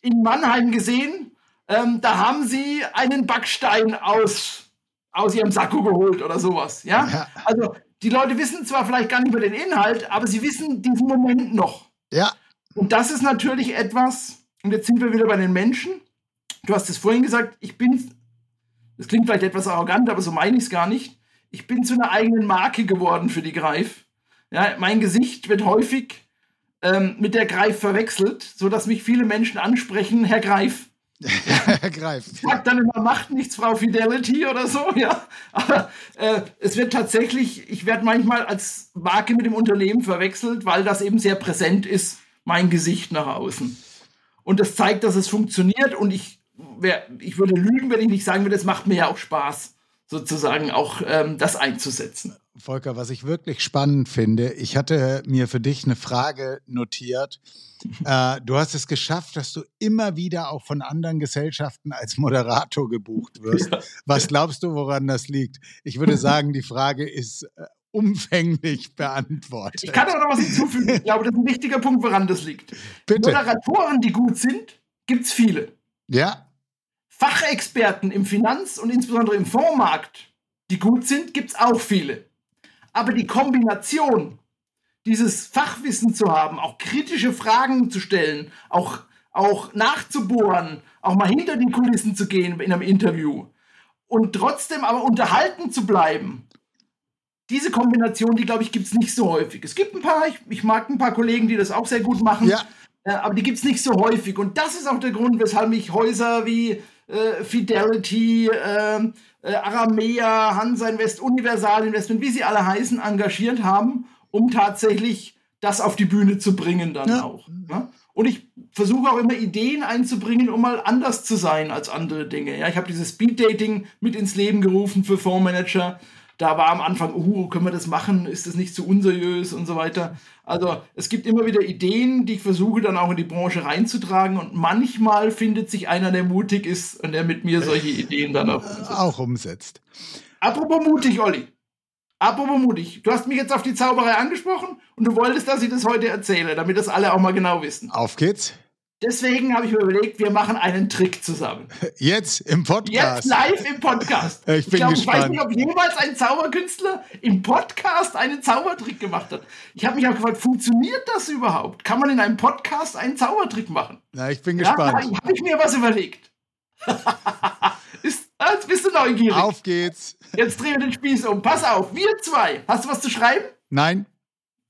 in Mannheim gesehen. Ähm, da haben Sie einen Backstein aus, aus Ihrem Sakko geholt oder sowas. Ja? ja. Also die Leute wissen zwar vielleicht gar nicht mehr den Inhalt, aber sie wissen diesen Moment noch. Ja. Und das ist natürlich etwas, und jetzt sind wir wieder bei den Menschen. Du hast es vorhin gesagt, ich bin, das klingt vielleicht etwas arrogant, aber so meine ich es gar nicht. Ich bin zu einer eigenen Marke geworden für die Greif. Ja, mein Gesicht wird häufig ähm, mit der Greif verwechselt, sodass mich viele Menschen ansprechen, Herr Greif. (laughs) Greift. Sagt dann immer, macht nichts, Frau Fidelity oder so, ja. Aber äh, es wird tatsächlich, ich werde manchmal als Marke mit dem Unternehmen verwechselt, weil das eben sehr präsent ist, mein Gesicht nach außen. Und das zeigt, dass es funktioniert und ich, wär, ich würde lügen, wenn ich nicht sagen würde, es macht mir ja auch Spaß, sozusagen auch ähm, das einzusetzen. Volker, was ich wirklich spannend finde, ich hatte mir für dich eine Frage notiert. (laughs) Äh, du hast es geschafft, dass du immer wieder auch von anderen Gesellschaften als Moderator gebucht wirst. Ja. Was glaubst du, woran das liegt? Ich würde (laughs) sagen, die Frage ist äh, umfänglich beantwortet. Ich kann aber noch was hinzufügen. Ich glaube, das ist ein wichtiger Punkt, woran das liegt. Bitte. Moderatoren, die gut sind, gibt es viele. Ja. Fachexperten im Finanz- und insbesondere im Fondsmarkt, die gut sind, gibt es auch viele. Aber die Kombination, dieses Fachwissen zu haben, auch kritische Fragen zu stellen, auch, auch nachzubohren, auch mal hinter die Kulissen zu gehen in einem Interview und trotzdem aber unterhalten zu bleiben. Diese Kombination, die glaube ich, gibt es nicht so häufig. Es gibt ein paar, ich, ich, mag ein paar Kollegen, die das auch sehr gut machen, ja. äh, aber die gibt es nicht so häufig. Und das ist auch der Grund, weshalb mich Häuser wie äh, Fidelity, äh, äh, Aramea, Hansa Invest, Universal Investment, wie sie alle heißen, engagiert haben, um tatsächlich das auf die Bühne zu bringen dann ja. auch. Ja? Und ich versuche auch immer Ideen einzubringen, um mal anders zu sein als andere Dinge. Ja, ich habe dieses Speed Dating mit ins Leben gerufen für Fondsmanager da war am Anfang, uh, können wir das machen? Ist das nicht zu unseriös und so weiter? Also es gibt immer wieder Ideen, die ich versuche dann auch in die Branche reinzutragen und manchmal findet sich einer, der mutig ist und der mit mir solche Ideen dann auch umsetzt. Auch umsetzt. Apropos mutig, Olli. Apropos mutig. Du hast mich jetzt auf die Zauberei angesprochen und du wolltest, dass ich das heute erzähle, damit das alle auch mal genau wissen. Auf geht's. Deswegen habe ich mir überlegt, wir machen einen Trick zusammen. Jetzt im Podcast. Jetzt live im Podcast. (laughs) Ich bin ich glaub, gespannt. Ich weiß nicht, ob jemals ein Zauberkünstler im Podcast einen Zaubertrick gemacht hat. Ich habe mich auch gefragt, funktioniert das überhaupt? Kann man in einem Podcast einen Zaubertrick machen? Na, ich bin gespannt. Ja, habe ich mir was überlegt. (laughs) Ist, jetzt bist du neugierig. Auf geht's. Jetzt drehen wir den Spieß um. Pass auf, wir zwei. Hast du was zu schreiben? Nein.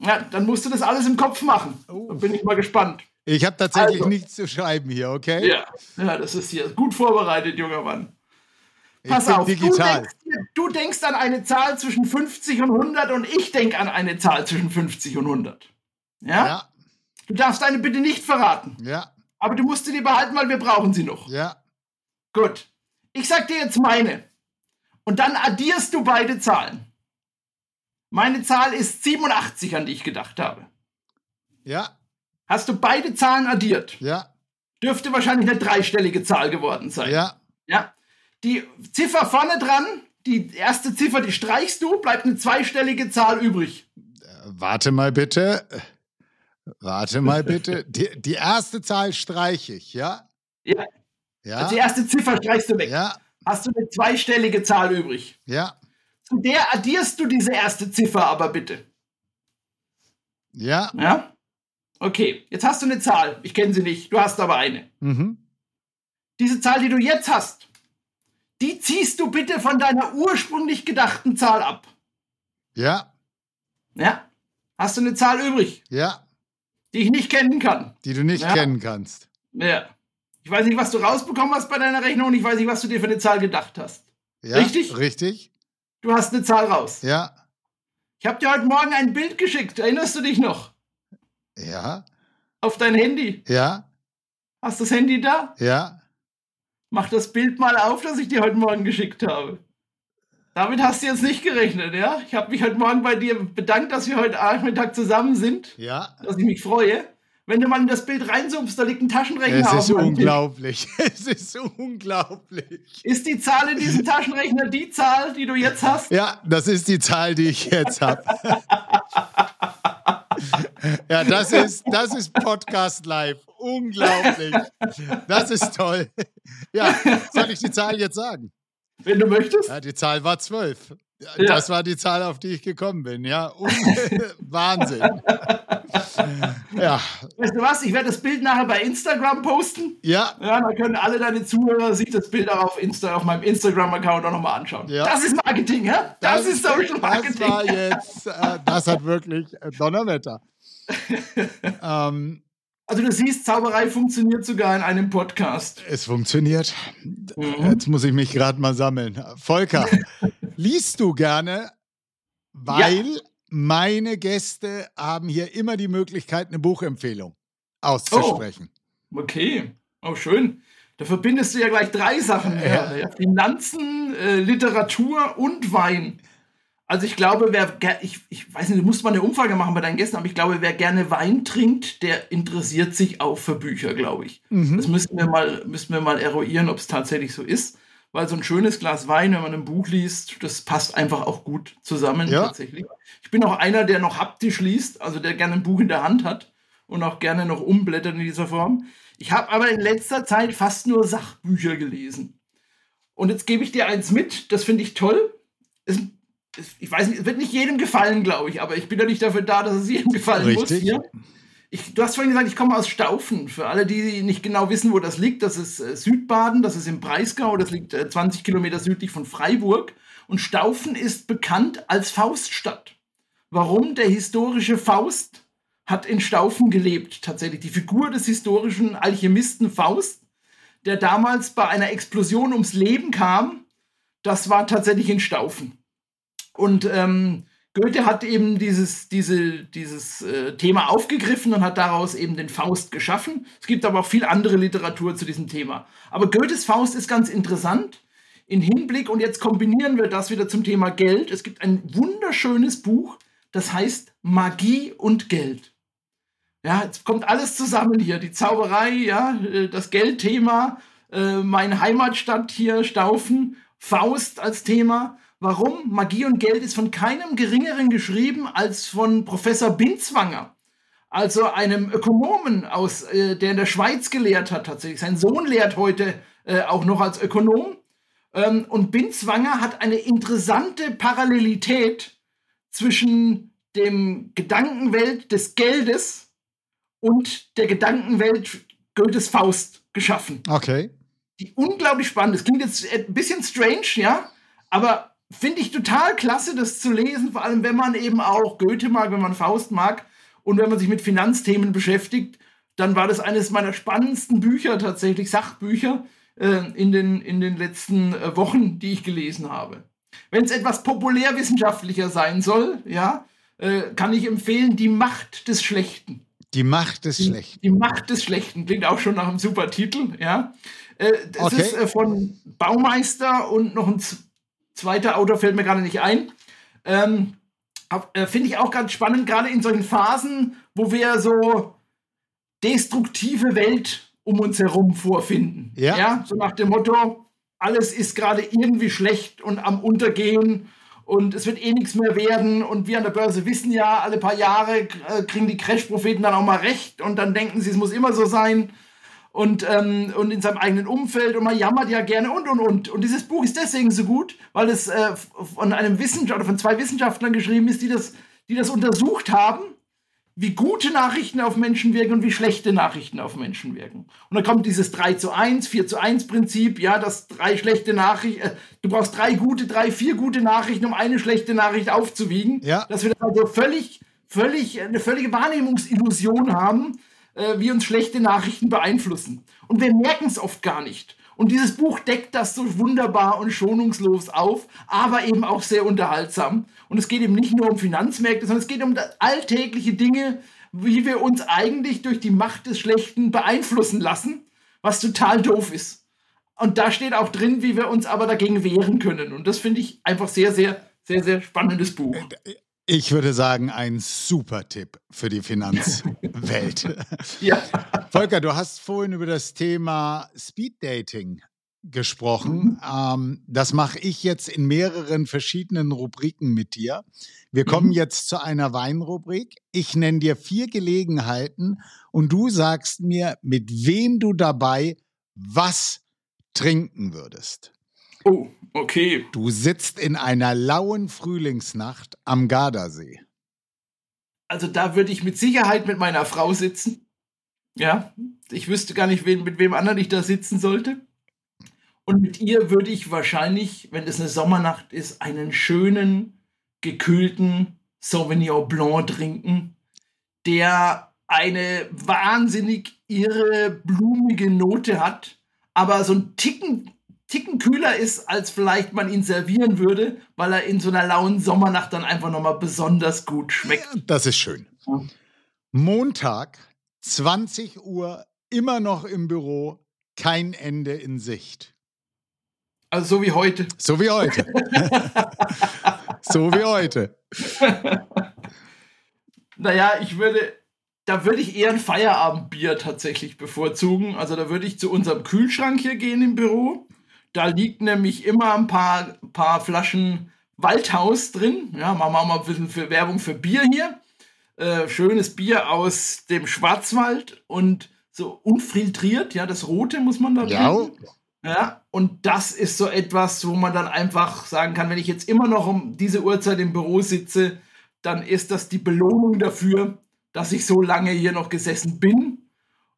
Ja, dann musst du das alles im Kopf machen. Oh. Dann bin ich mal gespannt. Ich habe tatsächlich also, nichts zu schreiben hier, okay? Ja, ja, das ist hier gut vorbereitet, junger Mann. Pass auf, digital. Du, denkst, du denkst an eine Zahl zwischen 50 und 100 und ich denke an eine Zahl zwischen 50 und 100. Ja? ja? Du darfst eine bitte nicht verraten. Ja. Aber du musst sie dir behalten, weil wir brauchen sie noch. Ja. Gut. Ich sag dir jetzt meine. Und dann addierst du beide Zahlen. Meine Zahl ist 87, an die ich gedacht habe. Ja. Hast du beide Zahlen addiert? Ja. Dürfte wahrscheinlich eine dreistellige Zahl geworden sein. Ja. Ja. Die Ziffer vorne dran, die erste Ziffer, die streichst du, bleibt eine zweistellige Zahl übrig. Äh, warte mal bitte. Warte mal bitte. (laughs) Die, die erste Zahl streiche ich, ja? Ja. Ja. Also die erste Ziffer streichst du weg. Ja. Hast du eine zweistellige Zahl übrig? Ja. Zu der addierst du diese erste Ziffer aber bitte. Ja. Ja? Okay, jetzt hast du eine Zahl. Ich kenne sie nicht, du hast aber eine. Mhm. Diese Zahl, die du jetzt hast, die ziehst du bitte von deiner ursprünglich gedachten Zahl ab. Ja. Ja. Hast du eine Zahl übrig? Ja. Die ich nicht kennen kann. Die du nicht ja. kennen kannst. Ja. Ich weiß nicht, was du rausbekommen hast bei deiner Rechnung und ich weiß nicht, was du dir für eine Zahl gedacht hast. Ja, richtig? Richtig. Du hast eine Zahl raus. Ja. Ich habe dir heute Morgen ein Bild geschickt. Erinnerst du dich noch? Ja. Auf dein Handy? Ja. Hast du das Handy da? Ja. Mach das Bild mal auf, das ich dir heute Morgen geschickt habe. Damit hast du jetzt nicht gerechnet, ja? Ich habe mich heute Morgen bei dir bedankt, dass wir heute Nachmittag zusammen sind. Ja. Dass ich mich freue. Wenn du mal in das Bild reinzoomst, da liegt ein Taschenrechner es auf. Es ist unglaublich. (laughs) Es ist unglaublich. Ist die Zahl in diesem Taschenrechner die Zahl, die du jetzt hast? Ja, das ist die Zahl, die ich jetzt habe. (laughs) Ja, das ist, das ist Podcast live. Unglaublich. Das ist toll. Ja, soll ich die Zahl jetzt sagen? Wenn du möchtest. Ja, die Zahl war zwölf. Ja. Das war die Zahl, auf die ich gekommen bin. Ja, (laughs) Wahnsinn. ja. Weißt du was? Ich werde das Bild nachher bei Instagram posten. Ja. Ja, dann können alle deine Zuhörer sich das Bild auch auf, Insta, auf meinem Instagram-Account auch nochmal anschauen. Ja. Das ist Marketing, ja? Das, das ist Social Marketing. Das war jetzt, äh, das hat wirklich äh, Donnerwetter. (laughs) ähm, also du siehst, Zauberei funktioniert sogar in einem Podcast. Es funktioniert. Mhm. Jetzt muss ich mich gerade mal sammeln. Volker, (laughs) liest du gerne? Weil ja. meine Gäste haben hier immer die Möglichkeit, eine Buchempfehlung auszusprechen. Oh, okay. Oh, schön. Da verbindest du ja gleich drei Sachen. Ja. Ja. Finanzen, äh, Literatur und Wein. Also ich glaube, wer, ich, ich weiß nicht, du musst mal eine Umfrage machen bei deinen Gästen, aber ich glaube, wer gerne Wein trinkt, der interessiert sich auch für Bücher, glaube ich. Mhm. Das müssten wir mal, müssten wir mal eruieren, ob es tatsächlich so ist. Weil so ein schönes Glas Wein, wenn man ein Buch liest, das passt einfach auch gut zusammen ja. tatsächlich. Ich bin auch einer, der noch haptisch liest, also der gerne ein Buch in der Hand hat und auch gerne noch umblättert in dieser Form. Ich habe aber in letzter Zeit fast nur Sachbücher gelesen. Und jetzt gebe ich dir eins mit, das finde ich toll. Es ich weiß nicht, es wird nicht jedem gefallen, glaube ich, aber ich bin ja nicht dafür da, dass es jedem gefallen Richtig. muss. Hier. Ich, du hast vorhin gesagt, ich komme aus Staufen. Für alle, die nicht genau wissen, wo das liegt, das ist äh, Südbaden, das ist im Breisgau, das liegt äh, 20 Kilometer südlich von Freiburg. Und Staufen ist bekannt als Fauststadt. Warum? Der historische Faust hat in Staufen gelebt, tatsächlich. Die Figur des historischen Alchemisten Faust, der damals bei einer Explosion ums Leben kam, das war tatsächlich in Staufen. Und ähm, Goethe hat eben dieses, diese, dieses äh, Thema aufgegriffen und hat daraus eben den Faust geschaffen. Es gibt aber auch viel andere Literatur zu diesem Thema. Aber Goethes Faust ist ganz interessant in Hinblick, und jetzt kombinieren wir das wieder zum Thema Geld. Es gibt ein wunderschönes Buch, das heißt Magie und Geld. Ja, jetzt kommt alles zusammen hier. Die Zauberei, ja, äh, das Geldthema, äh, meine Heimatstadt hier, Staufen, Faust als Thema. Warum? Magie und Geld ist von keinem geringeren geschrieben als von Professor Binzwanger. Also einem Ökonomen aus, äh, der in der Schweiz gelehrt hat tatsächlich. Sein Sohn lehrt heute äh, auch noch als Ökonom. Ähm, und Binzwanger hat eine interessante Parallelität zwischen dem Gedankenwelt des Geldes und der Gedankenwelt Goethes Faust geschaffen. Okay. Die unglaublich spannend. Das klingt jetzt ein bisschen strange, ja, aber finde ich total klasse, das zu lesen, vor allem wenn man eben auch Goethe mag, wenn man Faust mag und wenn man sich mit Finanzthemen beschäftigt, dann war das eines meiner spannendsten Bücher tatsächlich, Sachbücher äh, in, den, in den letzten äh, Wochen, die ich gelesen habe. Wenn es etwas populärwissenschaftlicher sein soll, ja, äh, kann ich empfehlen, Die Macht des Schlechten. Die Macht des Schlechten. Die, die Macht des Schlechten klingt auch schon nach einem super Titel, ja. Äh, das okay. ist äh, von Baumeister und noch ein zweiter Autor fällt mir gerade nicht ein. Ähm, äh, Finde ich auch ganz spannend, gerade in solchen Phasen, wo wir so destruktive Welt um uns herum vorfinden. Ja. ja so nach dem Motto, alles ist gerade irgendwie schlecht und am Untergehen und es wird eh nichts mehr werden und wir an der Börse wissen ja, alle paar Jahre äh, kriegen die Crash-Propheten dann auch mal recht und dann denken sie, es muss immer so sein und, ähm, und in seinem eigenen Umfeld und man jammert ja gerne und und und. Und dieses Buch ist deswegen so gut, weil es äh, von einem Wissenschaftler, von zwei Wissenschaftlern geschrieben ist, die das, die das untersucht haben, wie gute Nachrichten auf Menschen wirken und wie schlechte Nachrichten auf Menschen wirken. Und dann kommt dieses 3 zu 1, 4 zu 1 Prinzip, ja, das drei schlechte Nachrichten, äh, du brauchst drei gute, drei, vier gute Nachrichten, um eine schlechte Nachricht aufzuwiegen. Ja. Dass wir also völlig, völlig, eine völlige Wahrnehmungsillusion haben, äh, wie uns schlechte Nachrichten beeinflussen. Und wir merken es oft gar nicht. Und dieses Buch deckt das so wunderbar und schonungslos auf, aber eben auch sehr unterhaltsam. Und es geht eben nicht nur um Finanzmärkte, sondern es geht um alltägliche Dinge, wie wir uns eigentlich durch die Macht des Schlechten beeinflussen lassen, was total doof ist. Und da steht auch drin, wie wir uns aber dagegen wehren können. Und das finde ich einfach sehr, sehr, sehr, sehr spannendes Buch. Ich würde sagen, ein super Tipp für die Finanzwelt. (laughs) ja. Volker, du hast vorhin über das Thema Speed Dating gesprochen. Mhm. Ähm, das mache ich jetzt in mehreren verschiedenen Rubriken mit dir. Wir kommen mhm. jetzt zu einer Weinrubrik. Ich nenne dir vier Gelegenheiten und du sagst mir, mit wem du dabei was trinken würdest. Oh, okay. Du sitzt in einer lauen Frühlingsnacht am Gardasee. Also da würde ich mit Sicherheit mit meiner Frau sitzen. Ja, ich wüsste gar nicht, mit wem anderen ich da sitzen sollte. Und mit ihr würde ich wahrscheinlich, wenn es eine Sommernacht ist, einen schönen, gekühlten Sauvignon Blanc trinken, der eine wahnsinnig irre, blumige Note hat, aber so ein Ticken Ticken kühler ist, als vielleicht man ihn servieren würde, weil er in so einer lauen Sommernacht dann einfach nochmal besonders gut schmeckt. Das ist schön. Montag, 20 Uhr, immer noch im Büro, kein Ende in Sicht. Also so wie heute. So wie heute. (laughs) so wie heute. (laughs) naja, ich würde, da würde ich eher ein Feierabendbier tatsächlich bevorzugen. Also da würde ich zu unserem Kühlschrank hier gehen im Büro. Da liegt nämlich immer ein paar, paar Flaschen Waldhaus drin. Ja, machen wir mal ein bisschen für Werbung für Bier hier. Äh, schönes Bier aus dem Schwarzwald und so unfiltriert, ja, das Rote muss man da ja. trinken. Ja, und das ist so etwas, wo man dann einfach sagen kann, wenn ich jetzt immer noch um diese Uhrzeit im Büro sitze, dann ist das die Belohnung dafür, dass ich so lange hier noch gesessen bin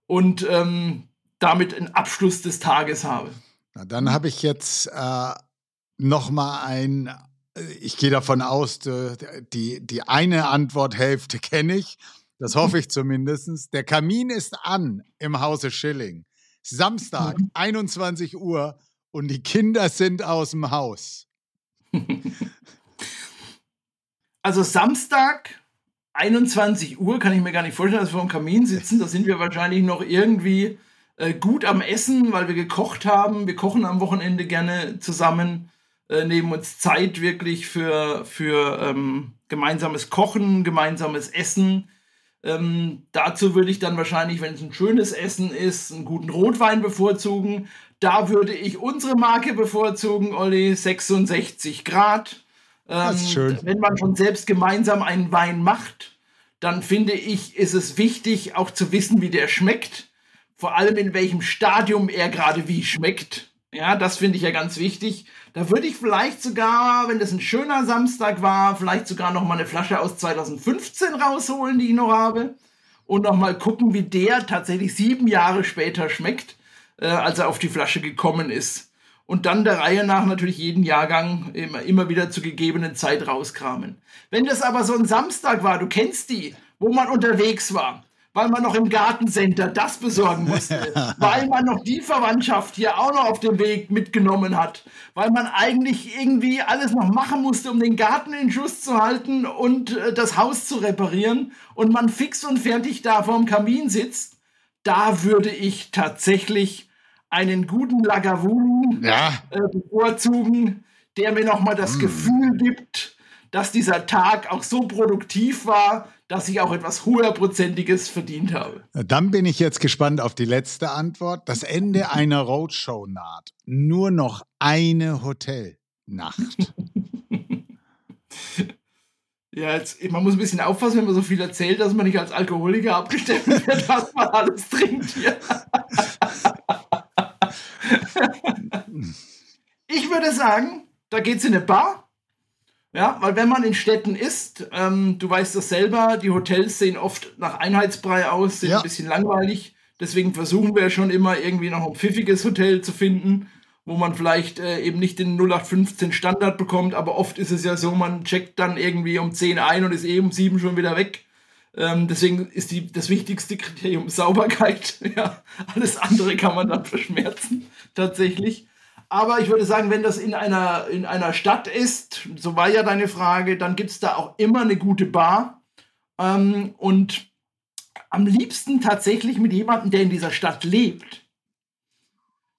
und ähm, damit einen Abschluss des Tages habe. Na, dann habe ich jetzt äh, noch mal ein, ich gehe davon aus, die, die eine Antworthälfte (laughs) kenne ich, das hoffe ich zumindest. Der Kamin ist an im Hause Schilling. Samstag, 21 mhm. Uhr und die Kinder sind aus dem Haus. (laughs) Also Samstag, 21 Uhr, kann ich mir gar nicht vorstellen, dass wir am Kamin sitzen. Da sind wir wahrscheinlich noch irgendwie äh, gut am Essen, weil wir gekocht haben. Wir kochen am Wochenende gerne zusammen, äh, nehmen uns Zeit wirklich für, für ähm, gemeinsames Kochen, gemeinsames Essen. Ähm, dazu würde ich dann wahrscheinlich, wenn es ein schönes Essen ist, einen guten Rotwein bevorzugen. Da würde ich unsere Marke bevorzugen, Olli, 66 Grad. Ähm, das ist schön. Wenn man schon selbst gemeinsam einen Wein macht, dann finde ich, ist es wichtig, auch zu wissen, wie der schmeckt. Vor allem in welchem Stadium er gerade wie schmeckt. Ja, das finde ich ja ganz wichtig. Da würde ich vielleicht sogar, wenn das ein schöner Samstag war, vielleicht sogar noch mal eine Flasche aus 2015 rausholen, die ich noch habe. Und noch mal gucken, wie der tatsächlich sieben Jahre später schmeckt, äh, als er auf die Flasche gekommen ist. Und dann der Reihe nach natürlich jeden Jahrgang immer, immer wieder zur gegebenen Zeit rauskramen. Wenn das aber so ein Samstag war, du kennst die, wo man unterwegs war, weil man noch im Gartencenter das besorgen musste, (laughs) weil man noch die Verwandtschaft hier auch noch auf dem Weg mitgenommen hat, weil man eigentlich irgendwie alles noch machen musste, um den Garten in Schuss zu halten und äh, das Haus zu reparieren. Und man fix und fertig da vorm Kamin sitzt, da würde ich tatsächlich einen guten Lagavulin ja. äh, bevorzugen, der mir nochmal das mm. Gefühl gibt, dass dieser Tag auch so produktiv war, dass ich auch etwas höherprozentiges verdient habe. Dann bin ich jetzt gespannt auf die letzte Antwort. Das Ende einer Roadshow naht. Nur noch eine Hotelnacht. (laughs) Ja, jetzt, man muss ein bisschen aufpassen, wenn man so viel erzählt, dass man nicht als Alkoholiker abgestempelt wird, (laughs) was man alles trinkt hier. (laughs) ich würde sagen, da geht es in eine Bar ja, weil wenn man in Städten ist, ähm, du weißt das selber, die Hotels sehen oft nach Einheitsbrei aus, sind ja. ein bisschen langweilig. Deswegen versuchen wir schon immer irgendwie noch ein pfiffiges Hotel zu finden, wo man vielleicht äh, eben nicht den 0815 Standard bekommt, aber oft ist es ja so, man checkt dann irgendwie um 10 ein und ist eh um 7 schon wieder weg. Ähm, deswegen ist die, das wichtigste Kriterium Sauberkeit. (laughs) ja, alles andere kann man dann verschmerzen, tatsächlich. Aber ich würde sagen, wenn das in einer, in einer Stadt ist, so war ja deine Frage, dann gibt es da auch immer eine gute Bar. Ähm, und am liebsten tatsächlich mit jemandem, der in dieser Stadt lebt.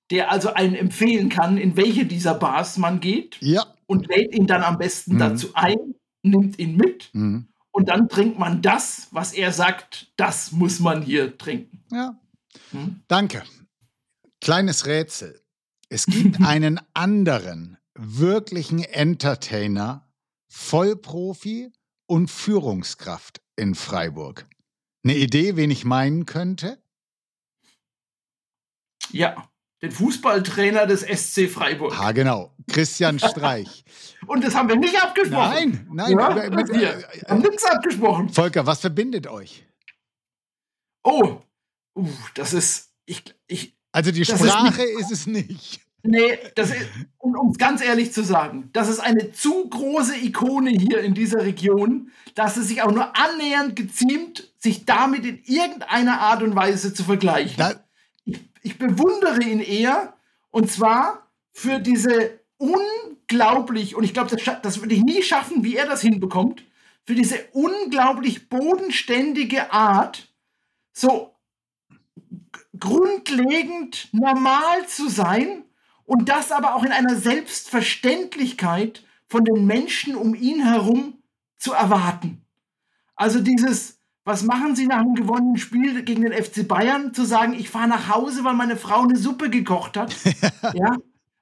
Der also einen empfehlen kann, in welche dieser Bars man geht. Ja. Und lädt ihn dann am besten mhm. dazu ein, nimmt ihn mit. Mhm. Und dann trinkt man das, was er sagt, das muss man hier trinken. Ja. Mhm. Danke. Kleines Rätsel. Es gibt (laughs) einen anderen wirklichen Entertainer, Vollprofi und Führungskraft in Freiburg. Eine Idee, wen ich meinen könnte? Ja, den Fußballtrainer des SC Freiburg. Ah, genau. Christian (laughs) Streich. Und das haben wir nicht abgesprochen. Nein, nein. Ja, mit, wir äh, haben nichts abgesprochen. Volker, was verbindet euch? Oh, uh, das ist, ich, ich, also die Sprache ist, ist, es nicht. Nee, das ist, um es ganz ehrlich zu sagen, das ist eine zu große Ikone hier in dieser Region, dass es sich auch nur annähernd geziemt, sich damit in irgendeiner Art und Weise zu vergleichen. Ich, ich bewundere ihn eher, und zwar für diese unglaublich, und ich glaube, das, das würde ich nie schaffen, wie er das hinbekommt, für diese unglaublich bodenständige Art, so grundlegend normal zu sein und das aber auch in einer Selbstverständlichkeit von den Menschen um ihn herum zu erwarten. Also dieses, was machen Sie nach einem gewonnenen Spiel gegen den FC Bayern, zu sagen, ich fahre nach Hause, weil meine Frau eine Suppe gekocht hat. (laughs) ja.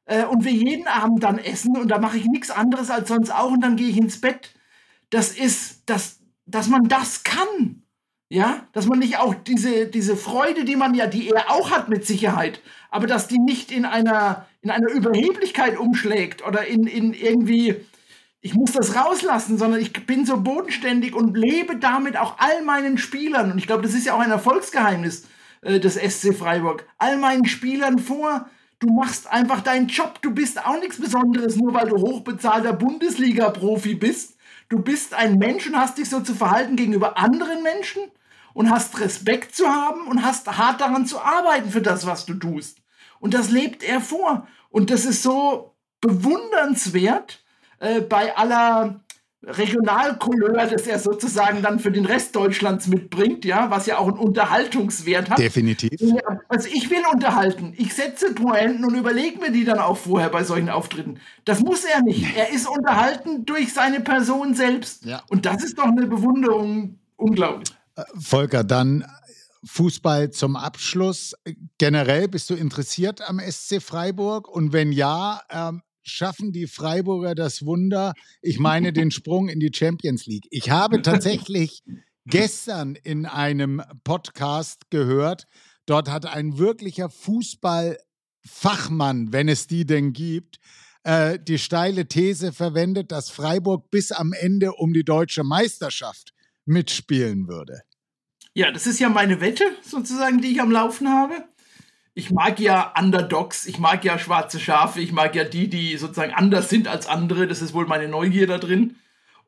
Äh, und wir jeden Abend dann essen und da mache ich nichts anderes als sonst auch und dann gehe ich ins Bett. Das ist, das, dass man das kann. Ja, dass man nicht auch diese, diese Freude, die man ja, die er auch hat mit Sicherheit, aber dass die nicht in einer, in einer Überheblichkeit umschlägt oder in, in irgendwie, ich muss das rauslassen, sondern ich bin so bodenständig und lebe damit auch all meinen Spielern, und ich glaube, das ist ja auch ein Erfolgsgeheimnis äh, des SC Freiburg, all meinen Spielern vor, du machst einfach deinen Job, du bist auch nichts Besonderes, nur weil du hochbezahlter Bundesliga-Profi bist Du bist ein Mensch und hast dich so zu verhalten gegenüber anderen Menschen und hast Respekt zu haben und hast hart daran zu arbeiten für das, was du tust. Und das lebt er vor. Und das ist so bewundernswert äh, bei aller Regionalcouleur, das er sozusagen dann für den Rest Deutschlands mitbringt, ja, was ja auch einen Unterhaltungswert hat. Definitiv. Also ich will unterhalten. Ich setze Pointen und überlege mir die dann auch vorher bei solchen Auftritten. Das muss er nicht. Er ist unterhalten durch seine Person selbst. Ja. Und das ist doch eine Bewunderung unglaublich. Äh, Volker, dann Fußball zum Abschluss. Generell bist du interessiert am SC Freiburg? Und wenn ja, ähm, schaffen die Freiburger das Wunder. Ich meine den Sprung in die Champions League. Ich habe tatsächlich gestern in einem Podcast gehört, dort hat ein wirklicher Fußballfachmann, wenn es die denn gibt, äh, die steile These verwendet, dass Freiburg bis am Ende um die deutsche Meisterschaft mitspielen würde. Ja, das ist ja meine Wette sozusagen, die ich am Laufen habe ich mag ja Underdogs, ich mag ja schwarze Schafe, ich mag ja die, die sozusagen anders sind als andere. Das ist wohl meine Neugier da drin.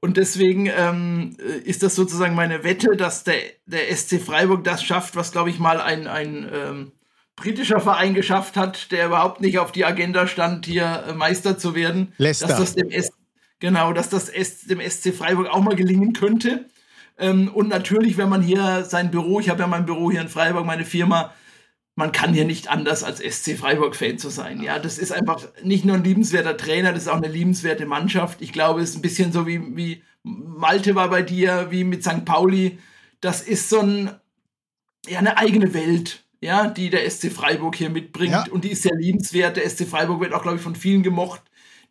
Und deswegen ähm, äh, ist das sozusagen meine Wette, dass der, der SC Freiburg das schafft, was, glaube ich, mal ein, ein ähm, britischer Verein geschafft hat, der überhaupt nicht auf die Agenda stand, hier äh, Meister zu werden. Leicester. Dass das dem S genau, dass das S dem SC Freiburg auch mal gelingen könnte. Ähm, und natürlich, wenn man hier sein Büro, ich habe ja mein Büro hier in Freiburg, meine Firma, man kann hier nicht anders als SC Freiburg-Fan zu sein. Ja, das ist einfach nicht nur ein liebenswerter Trainer, das ist auch eine liebenswerte Mannschaft. Ich glaube, es ist ein bisschen so wie, wie Malte war bei dir, wie mit St. Pauli. Das ist so ein, ja, eine eigene Welt, ja, die der SC Freiburg hier mitbringt. Ja. Und die ist sehr liebenswert. Der SC Freiburg wird auch, glaube ich, von vielen gemocht,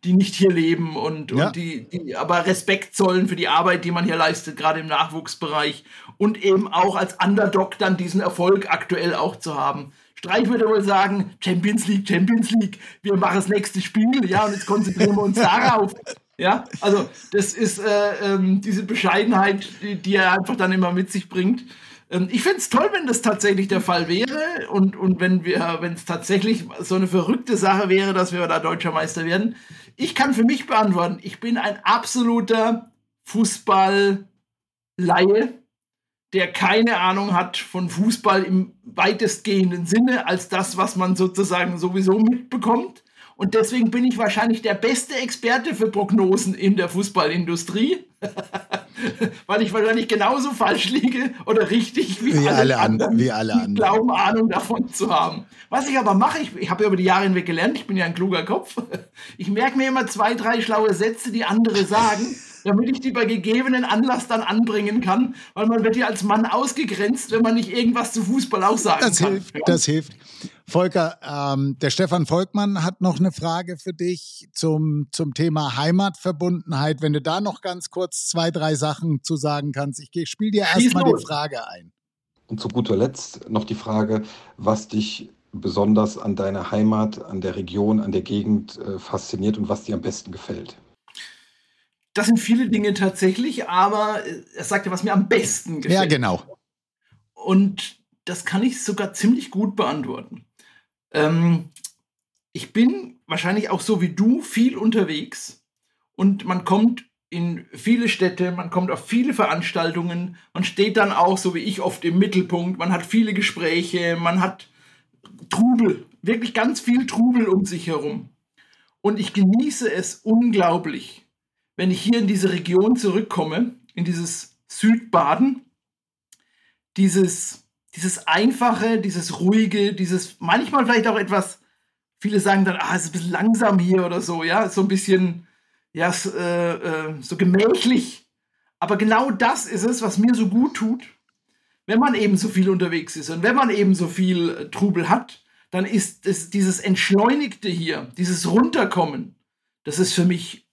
die nicht hier leben und, ja. und die, die aber Respekt zollen für die Arbeit, die man hier leistet, gerade im Nachwuchsbereich. Und eben auch als Underdog dann diesen Erfolg aktuell auch zu haben. Streich würde wohl sagen, Champions League, Champions League, wir machen das nächste Spiel, ja, und jetzt konzentrieren wir uns darauf. (laughs) Ja, also das ist äh, ähm, diese Bescheidenheit, die, die, er einfach dann immer mit sich bringt. Ähm, ich finde es toll, wenn das tatsächlich der Fall wäre und, und wenn wir, wenn es tatsächlich so eine verrückte Sache wäre, dass wir da deutscher Meister werden. Ich kann für mich beantworten, ich bin ein absoluter Fußball-Laie der keine Ahnung hat von Fußball im weitestgehenden Sinne als das, was man sozusagen sowieso mitbekommt. Und deswegen bin ich wahrscheinlich der beste Experte für Prognosen in der Fußballindustrie, (laughs) weil ich wahrscheinlich genauso falsch liege oder richtig wie, wie alle, alle anderen, wie alle anderen. glauben, Ahnung davon zu haben. Was ich aber mache, ich, ich habe ja über die Jahre hinweg gelernt, ich bin ja ein kluger Kopf, ich merke mir immer zwei, drei schlaue Sätze, die andere sagen damit ich die bei gegebenen Anlass dann anbringen kann, weil man wird ja als Mann ausgegrenzt, wenn man nicht irgendwas zu Fußball auch sagen das kann. Hilft, ja? Das hilft. Volker, ähm, der Stefan Volkmann hat noch eine Frage für dich zum, zum Thema Heimatverbundenheit. Wenn du da noch ganz kurz zwei, drei Sachen zu sagen kannst. Ich spiele dir erstmal die Frage ein. Und zu guter Letzt noch die Frage, was dich besonders an deiner Heimat, an der Region, an der Gegend äh, fasziniert und was dir am besten gefällt. Das sind viele Dinge tatsächlich, aber er sagte, was mir am besten gefällt. Ja, genau. Und das kann ich sogar ziemlich gut beantworten. Ähm, ich bin wahrscheinlich auch so wie du viel unterwegs und man kommt in viele Städte, man kommt auf viele Veranstaltungen, man steht dann auch, so wie ich, oft im Mittelpunkt, man hat viele Gespräche, man hat Trubel, wirklich ganz viel Trubel um sich herum. Und ich genieße es unglaublich, wenn ich hier in diese Region zurückkomme, in dieses Südbaden, dieses, dieses Einfache, dieses Ruhige, dieses manchmal vielleicht auch etwas, viele sagen dann, ah, es ist ein bisschen langsam hier oder so, ja, so ein bisschen, ja, äh, äh, so gemächlich. Aber genau das ist es, was mir so gut tut, wenn man eben so viel unterwegs ist und wenn man eben so viel äh, Trubel hat, dann ist es dieses Entschleunigte hier, dieses Runterkommen, das ist für mich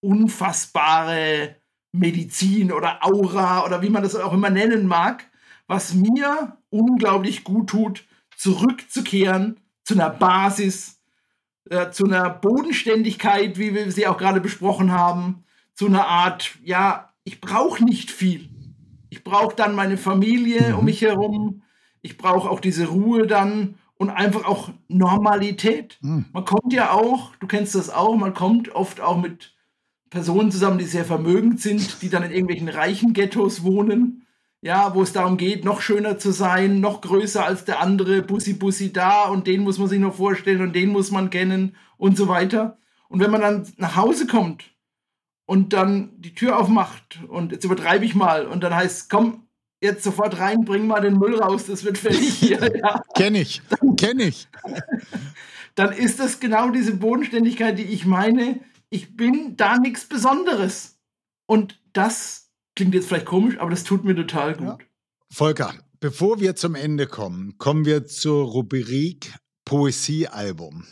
unfassbare Medizin oder Aura oder wie man das auch immer nennen mag, was mir unglaublich gut tut, zurückzukehren zu einer Basis, äh, zu einer Bodenständigkeit, wie wir sie auch gerade besprochen haben, zu einer Art, ja, ich brauche nicht viel. Ich brauche dann meine Familie mhm. um mich herum. Ich brauche auch diese Ruhe dann und einfach auch Normalität. Mhm. Man kommt ja auch, du kennst das auch, man kommt oft auch mit Personen zusammen, die sehr vermögend sind, die dann in irgendwelchen reichen Ghettos wohnen. Ja, wo es darum geht, noch schöner zu sein, noch größer als der andere, Bussi Bussi da und den muss man sich noch vorstellen und den muss man kennen und so weiter. Und wenn man dann nach Hause kommt und dann die Tür aufmacht und jetzt übertreibe ich mal und dann heißt, komm, jetzt sofort rein, bring mal den Müll raus, das wird fertig hier. (laughs) Ja. kenn ich, kenn ich. (laughs) dann ist das genau diese Bodenständigkeit, die ich meine. Ich bin da nichts Besonderes. Und das klingt jetzt vielleicht komisch, aber das tut mir total gut. Ja. Volker, bevor wir zum Ende kommen, kommen wir zur Rubrik Poesiealbum.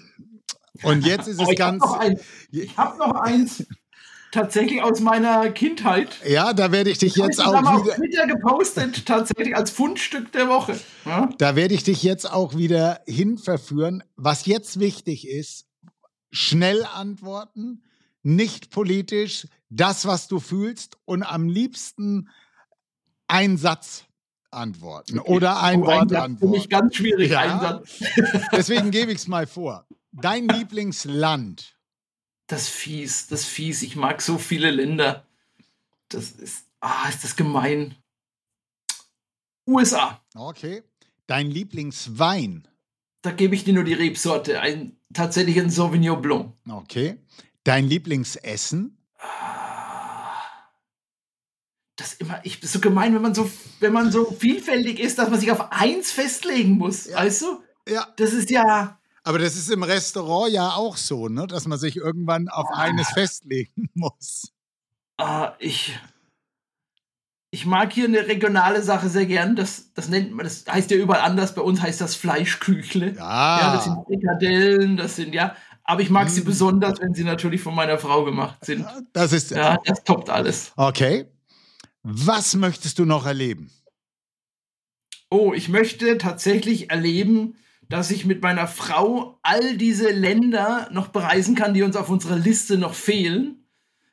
Und jetzt ist es (laughs) ich ganz. Hab ich habe noch eins tatsächlich aus meiner Kindheit. Ja, da werde ich dich jetzt ich auch wieder... auf Twitter gepostet, tatsächlich als Fundstück der Woche. Ja? Da werde ich dich jetzt auch wieder hinverführen. Was jetzt wichtig ist, schnell antworten, nicht politisch, das, was du fühlst und am liebsten ein Satz antworten okay. oder ein oh, Wort ein antworten. Für mich ganz schwierig, ja? ein Satz. (laughs) (laughs) Deswegen gebe ich es mal vor. Dein Lieblingsland? das fies, das fies. Ich mag so viele Länder. Das ist, ah, ist das gemein. USA. Okay. Dein Lieblingswein? Da gebe ich dir nur die Rebsorte. Ein, tatsächlich ein Sauvignon Blanc. Okay. Dein Lieblingsessen? Das immer, ich bin so gemein, wenn man so, wenn man so vielfältig ist, dass man sich auf eins festlegen muss. Ja. Weißt du? Ja. Das ist ja. Aber das ist im Restaurant ja auch so, ne? dass man sich irgendwann auf ah. eines festlegen (laughs) muss. Ah, ich, ich mag hier eine regionale Sache sehr gern. Das, das nennt man, das heißt ja überall anders. Bei uns heißt das Fleischküchle. Ja. ja das sind Frikadellen, das sind ja. Aber ich mag sie besonders, wenn sie natürlich von meiner Frau gemacht sind. Das ist. Ja, das toppt alles. Okay. Was möchtest du noch erleben? Oh, ich möchte tatsächlich erleben, dass ich mit meiner Frau all diese Länder noch bereisen kann, die uns auf unserer Liste noch fehlen.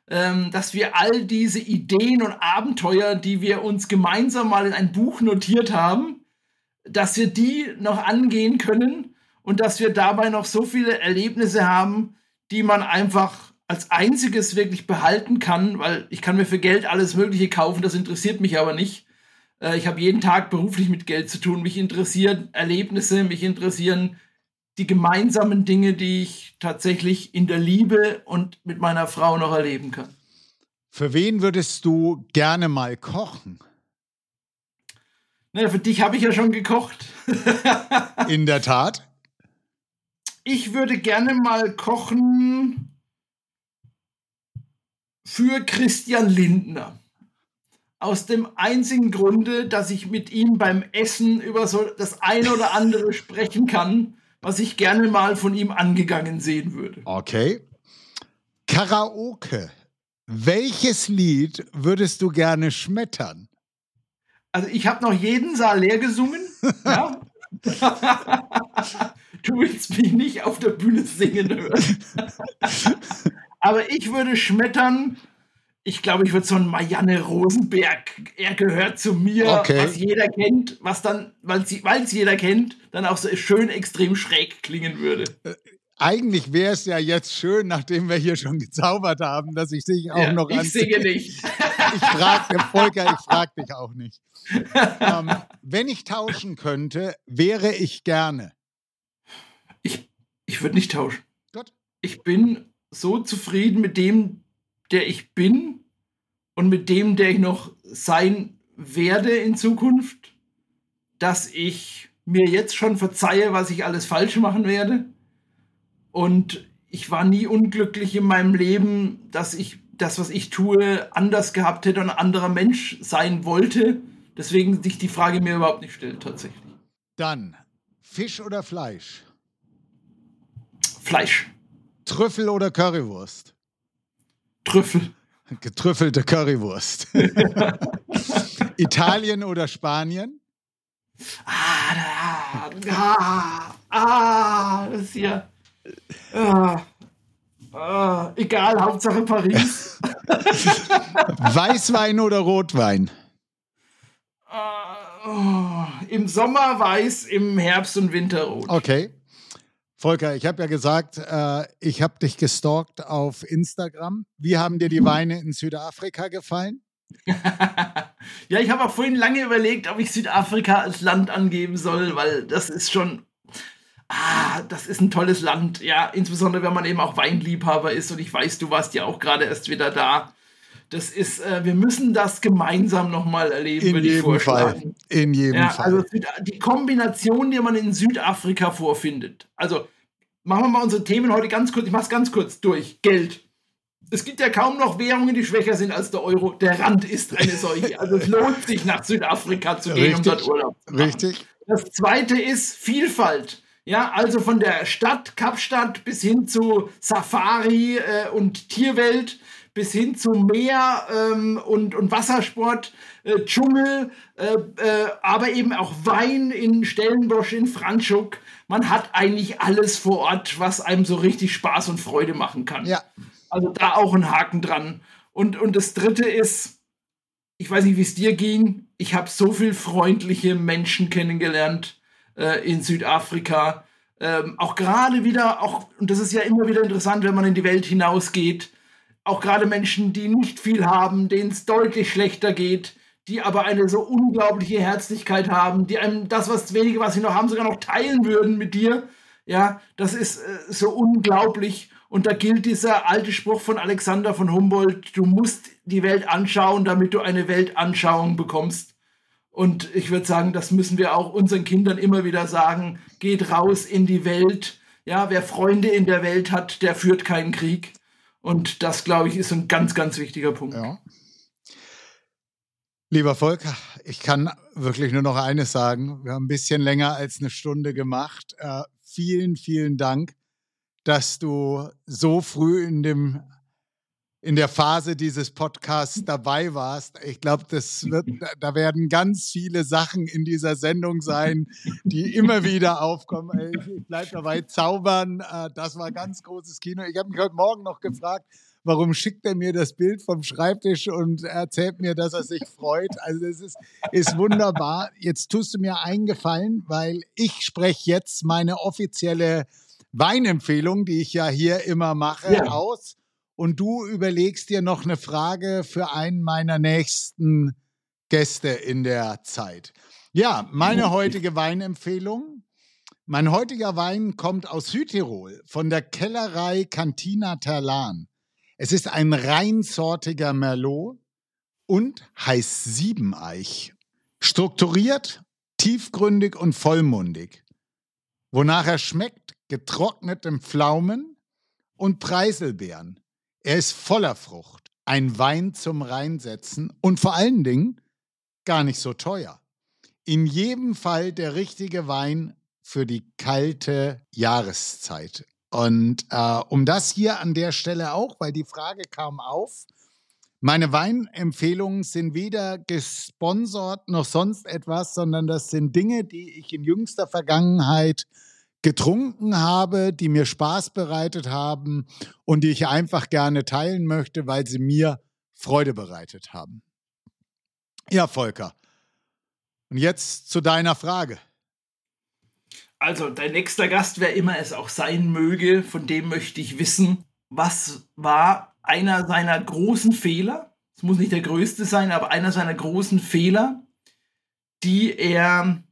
Ähm, dass wir all diese Ideen und Abenteuer, die wir uns gemeinsam mal in ein Buch notiert haben, dass wir die noch angehen können und dass wir dabei noch so viele Erlebnisse haben, die man einfach als einziges wirklich behalten kann, weil ich kann mir für Geld alles Mögliche kaufen, das interessiert mich aber nicht. Äh, ich habe jeden Tag beruflich mit Geld zu tun. Mich interessieren Erlebnisse, mich interessieren die gemeinsamen Dinge, die ich tatsächlich in der Liebe und mit meiner Frau noch erleben kann. Für wen würdest du gerne mal kochen? Na, für dich habe ich ja schon gekocht. (laughs) in der Tat. Ich würde gerne mal kochen für Christian Lindner. Aus dem einzigen Grunde, dass ich mit ihm beim Essen über so das eine oder andere sprechen kann, was ich gerne mal von ihm angegangen sehen würde. Okay. Karaoke. Welches Lied würdest du gerne schmettern? Also ich habe noch jeden Saal leer gesungen. ja. (laughs) du willst mich nicht auf der Bühne singen hören. (laughs) Aber ich würde schmettern ich glaube, ich würde so ein Marianne Rosenberg, er gehört zu mir, okay. was jeder kennt, was dann, weil es jeder kennt, dann auch so schön extrem schräg klingen würde. Äh, eigentlich wäre es ja jetzt schön, nachdem wir hier schon gezaubert haben, dass ich dich auch ja, noch Ich singe nicht. (laughs) ich frage, Volker, ich frage dich auch nicht. (laughs) ähm, wenn ich tauschen könnte, wäre ich gerne. Ich, ich würde nicht tauschen. Gott. Ich bin so zufrieden mit dem, der ich bin und mit dem, der ich noch sein werde in Zukunft, dass ich mir jetzt schon verzeihe, was ich alles falsch machen werde. Und ich war nie unglücklich in meinem Leben, dass ich das, was ich tue, anders gehabt hätte und ein anderer Mensch sein wollte. Deswegen sich die Frage mir überhaupt nicht stellt, tatsächlich. Dann Fisch oder Fleisch? Fleisch. Trüffel oder Currywurst? Trüffel. (laughs) Getrüffelte Currywurst. (laughs) Italien oder Spanien? Ah, ah, ah, das ist hier. Ah, ah, egal, Hauptsache Paris. (laughs) Weißwein oder Rotwein? Ah, oh, Im Sommer weiß, im Herbst und Winter rot. Okay. Volker, ich habe ja gesagt, äh, ich habe dich gestalkt auf Instagram. Wie haben dir die Weine in Südafrika gefallen? (laughs) ja, ich habe auch vorhin lange überlegt, ob ich Südafrika als Land angeben soll, weil das ist schon, ah, das ist ein tolles Land. Ja, insbesondere wenn man eben auch Weinliebhaber ist und ich weiß, du warst ja auch gerade erst wieder da. Das ist, äh, wir müssen das gemeinsam nochmal erleben, In würde ich vorschlagen. Fall. In jedem Ja, Fall. also die Kombination, die man in Südafrika vorfindet. Also machen wir mal unsere Themen heute ganz kurz. Ich mache es ganz kurz durch. Geld. Es gibt ja kaum noch Währungen, die schwächer sind als der Euro. Der Rand ist eine solche. Also es lohnt sich, nach Südafrika zu gehen, um Richtig. dort Urlaub zu machen. Richtig? Das zweite ist Vielfalt. Ja, also von der Stadt, Kapstadt bis hin zu Safari äh, und Tierwelt, bis hin zu Meer ähm, und, und Wassersport, äh, Dschungel, äh, äh, aber eben auch Wein in Stellenbosch, in Franschhoek. Man hat eigentlich alles vor Ort, was einem so richtig Spaß und Freude machen kann. Ja. Also da auch ein Haken dran. Und, und das dritte ist, ich weiß nicht, wie es dir ging. Ich habe so viel freundliche Menschen kennengelernt äh, in Südafrika. Ähm, auch gerade wieder, auch, und das ist ja immer wieder interessant, wenn man in die Welt hinausgeht, auch gerade Menschen, die nicht viel haben, denen es deutlich schlechter geht, die aber eine so unglaubliche Herzlichkeit haben, die einem das, was wenige, was sie noch haben, sogar noch teilen würden mit dir. Ja, das ist äh, so unglaublich. Und da gilt dieser alte Spruch von Alexander von Humboldt, du musst die Welt anschauen, damit du eine Weltanschauung bekommst. Und ich würde sagen, das müssen wir auch unseren Kindern immer wieder sagen. Geht raus in die Welt. Ja, wer Freunde in der Welt hat, der führt keinen Krieg. Und das, glaube ich, ist ein ganz, ganz wichtiger Punkt. Ja. Lieber Volker, ich kann wirklich nur noch eines sagen. Wir haben ein bisschen länger als eine Stunde gemacht. Äh, vielen, vielen Dank, dass du so früh in dem in der Phase dieses Podcasts dabei warst. Ich glaube, das wird, da werden ganz viele Sachen in dieser Sendung sein, die immer wieder aufkommen. Ich, bleibe dabei zaubern. Äh, Das war ganz großes Kino. Ich habe mich heute Morgen noch gefragt, warum schickt er mir das Bild vom Schreibtisch und erzählt mir, dass er sich freut. Also das ist, ist wunderbar. Jetzt tust du mir einen Gefallen, weil ich spreche jetzt meine offizielle Weinempfehlung, die ich ja hier immer mache, Ja. aus. Und du überlegst dir noch eine Frage für einen meiner nächsten Gäste in der Zeit. Ja, meine heutige Weinempfehlung. Mein heutiger Wein kommt aus Südtirol von der Kellerei Cantina Terlan. Es ist ein reinsortiger Merlot und heißt Siebeneich. Strukturiert, tiefgründig und vollmundig. Wonach er schmeckt, getrocknetem Pflaumen und Preiselbeeren. Er ist voller Frucht, ein Wein zum Reinsetzen und vor allen Dingen gar nicht so teuer. In jedem Fall der richtige Wein für die kalte Jahreszeit. Und äh, um das hier an der Stelle auch, weil die Frage kam auf, meine Weinempfehlungen sind weder gesponsert noch sonst etwas, sondern das sind Dinge, die ich in jüngster Vergangenheit getrunken habe, die mir Spaß bereitet haben und die ich einfach gerne teilen möchte, weil sie mir Freude bereitet haben. Ja, Volker. Und jetzt zu deiner Frage. Also, dein nächster Gast, wer immer es auch sein möge, von dem möchte ich wissen, was war einer seiner großen Fehler? Es muss nicht der größte sein, aber einer seiner großen Fehler, die er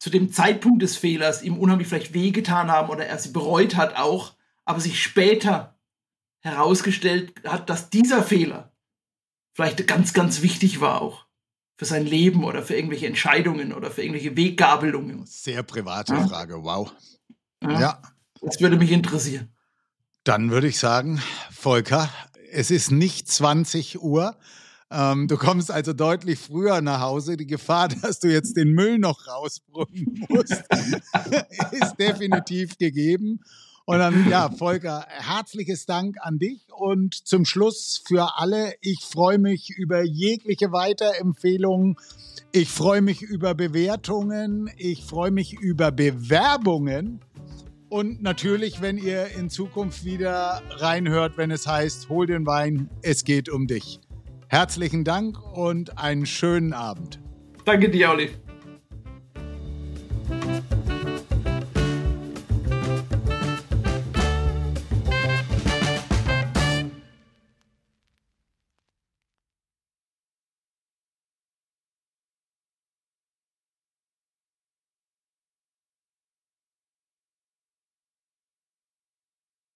zu dem Zeitpunkt des Fehlers ihm unheimlich vielleicht wehgetan haben oder er sie bereut hat auch, aber sich später herausgestellt hat, dass dieser Fehler vielleicht ganz, ganz wichtig war auch für sein Leben oder für irgendwelche Entscheidungen oder für irgendwelche Weggabelungen? Sehr private ja? Frage, wow. Ja. ja. Das würde mich interessieren. Dann würde ich sagen, Volker, es ist nicht 20 Uhr. Ähm, du kommst also deutlich früher nach Hause. Die Gefahr, (laughs) dass du jetzt den Müll noch rausbringen musst, (laughs) ist definitiv gegeben. Und dann, ja, Volker, herzliches Dank an dich. Und zum Schluss für alle, ich freue mich über jegliche Weiterempfehlungen. Ich freue mich über Bewertungen. Ich freue mich über Bewerbungen. Und natürlich, wenn ihr in Zukunft wieder reinhört, wenn es heißt, hol den Wein, es geht um dich. Herzlichen Dank und einen schönen Abend. Danke dir, Olli.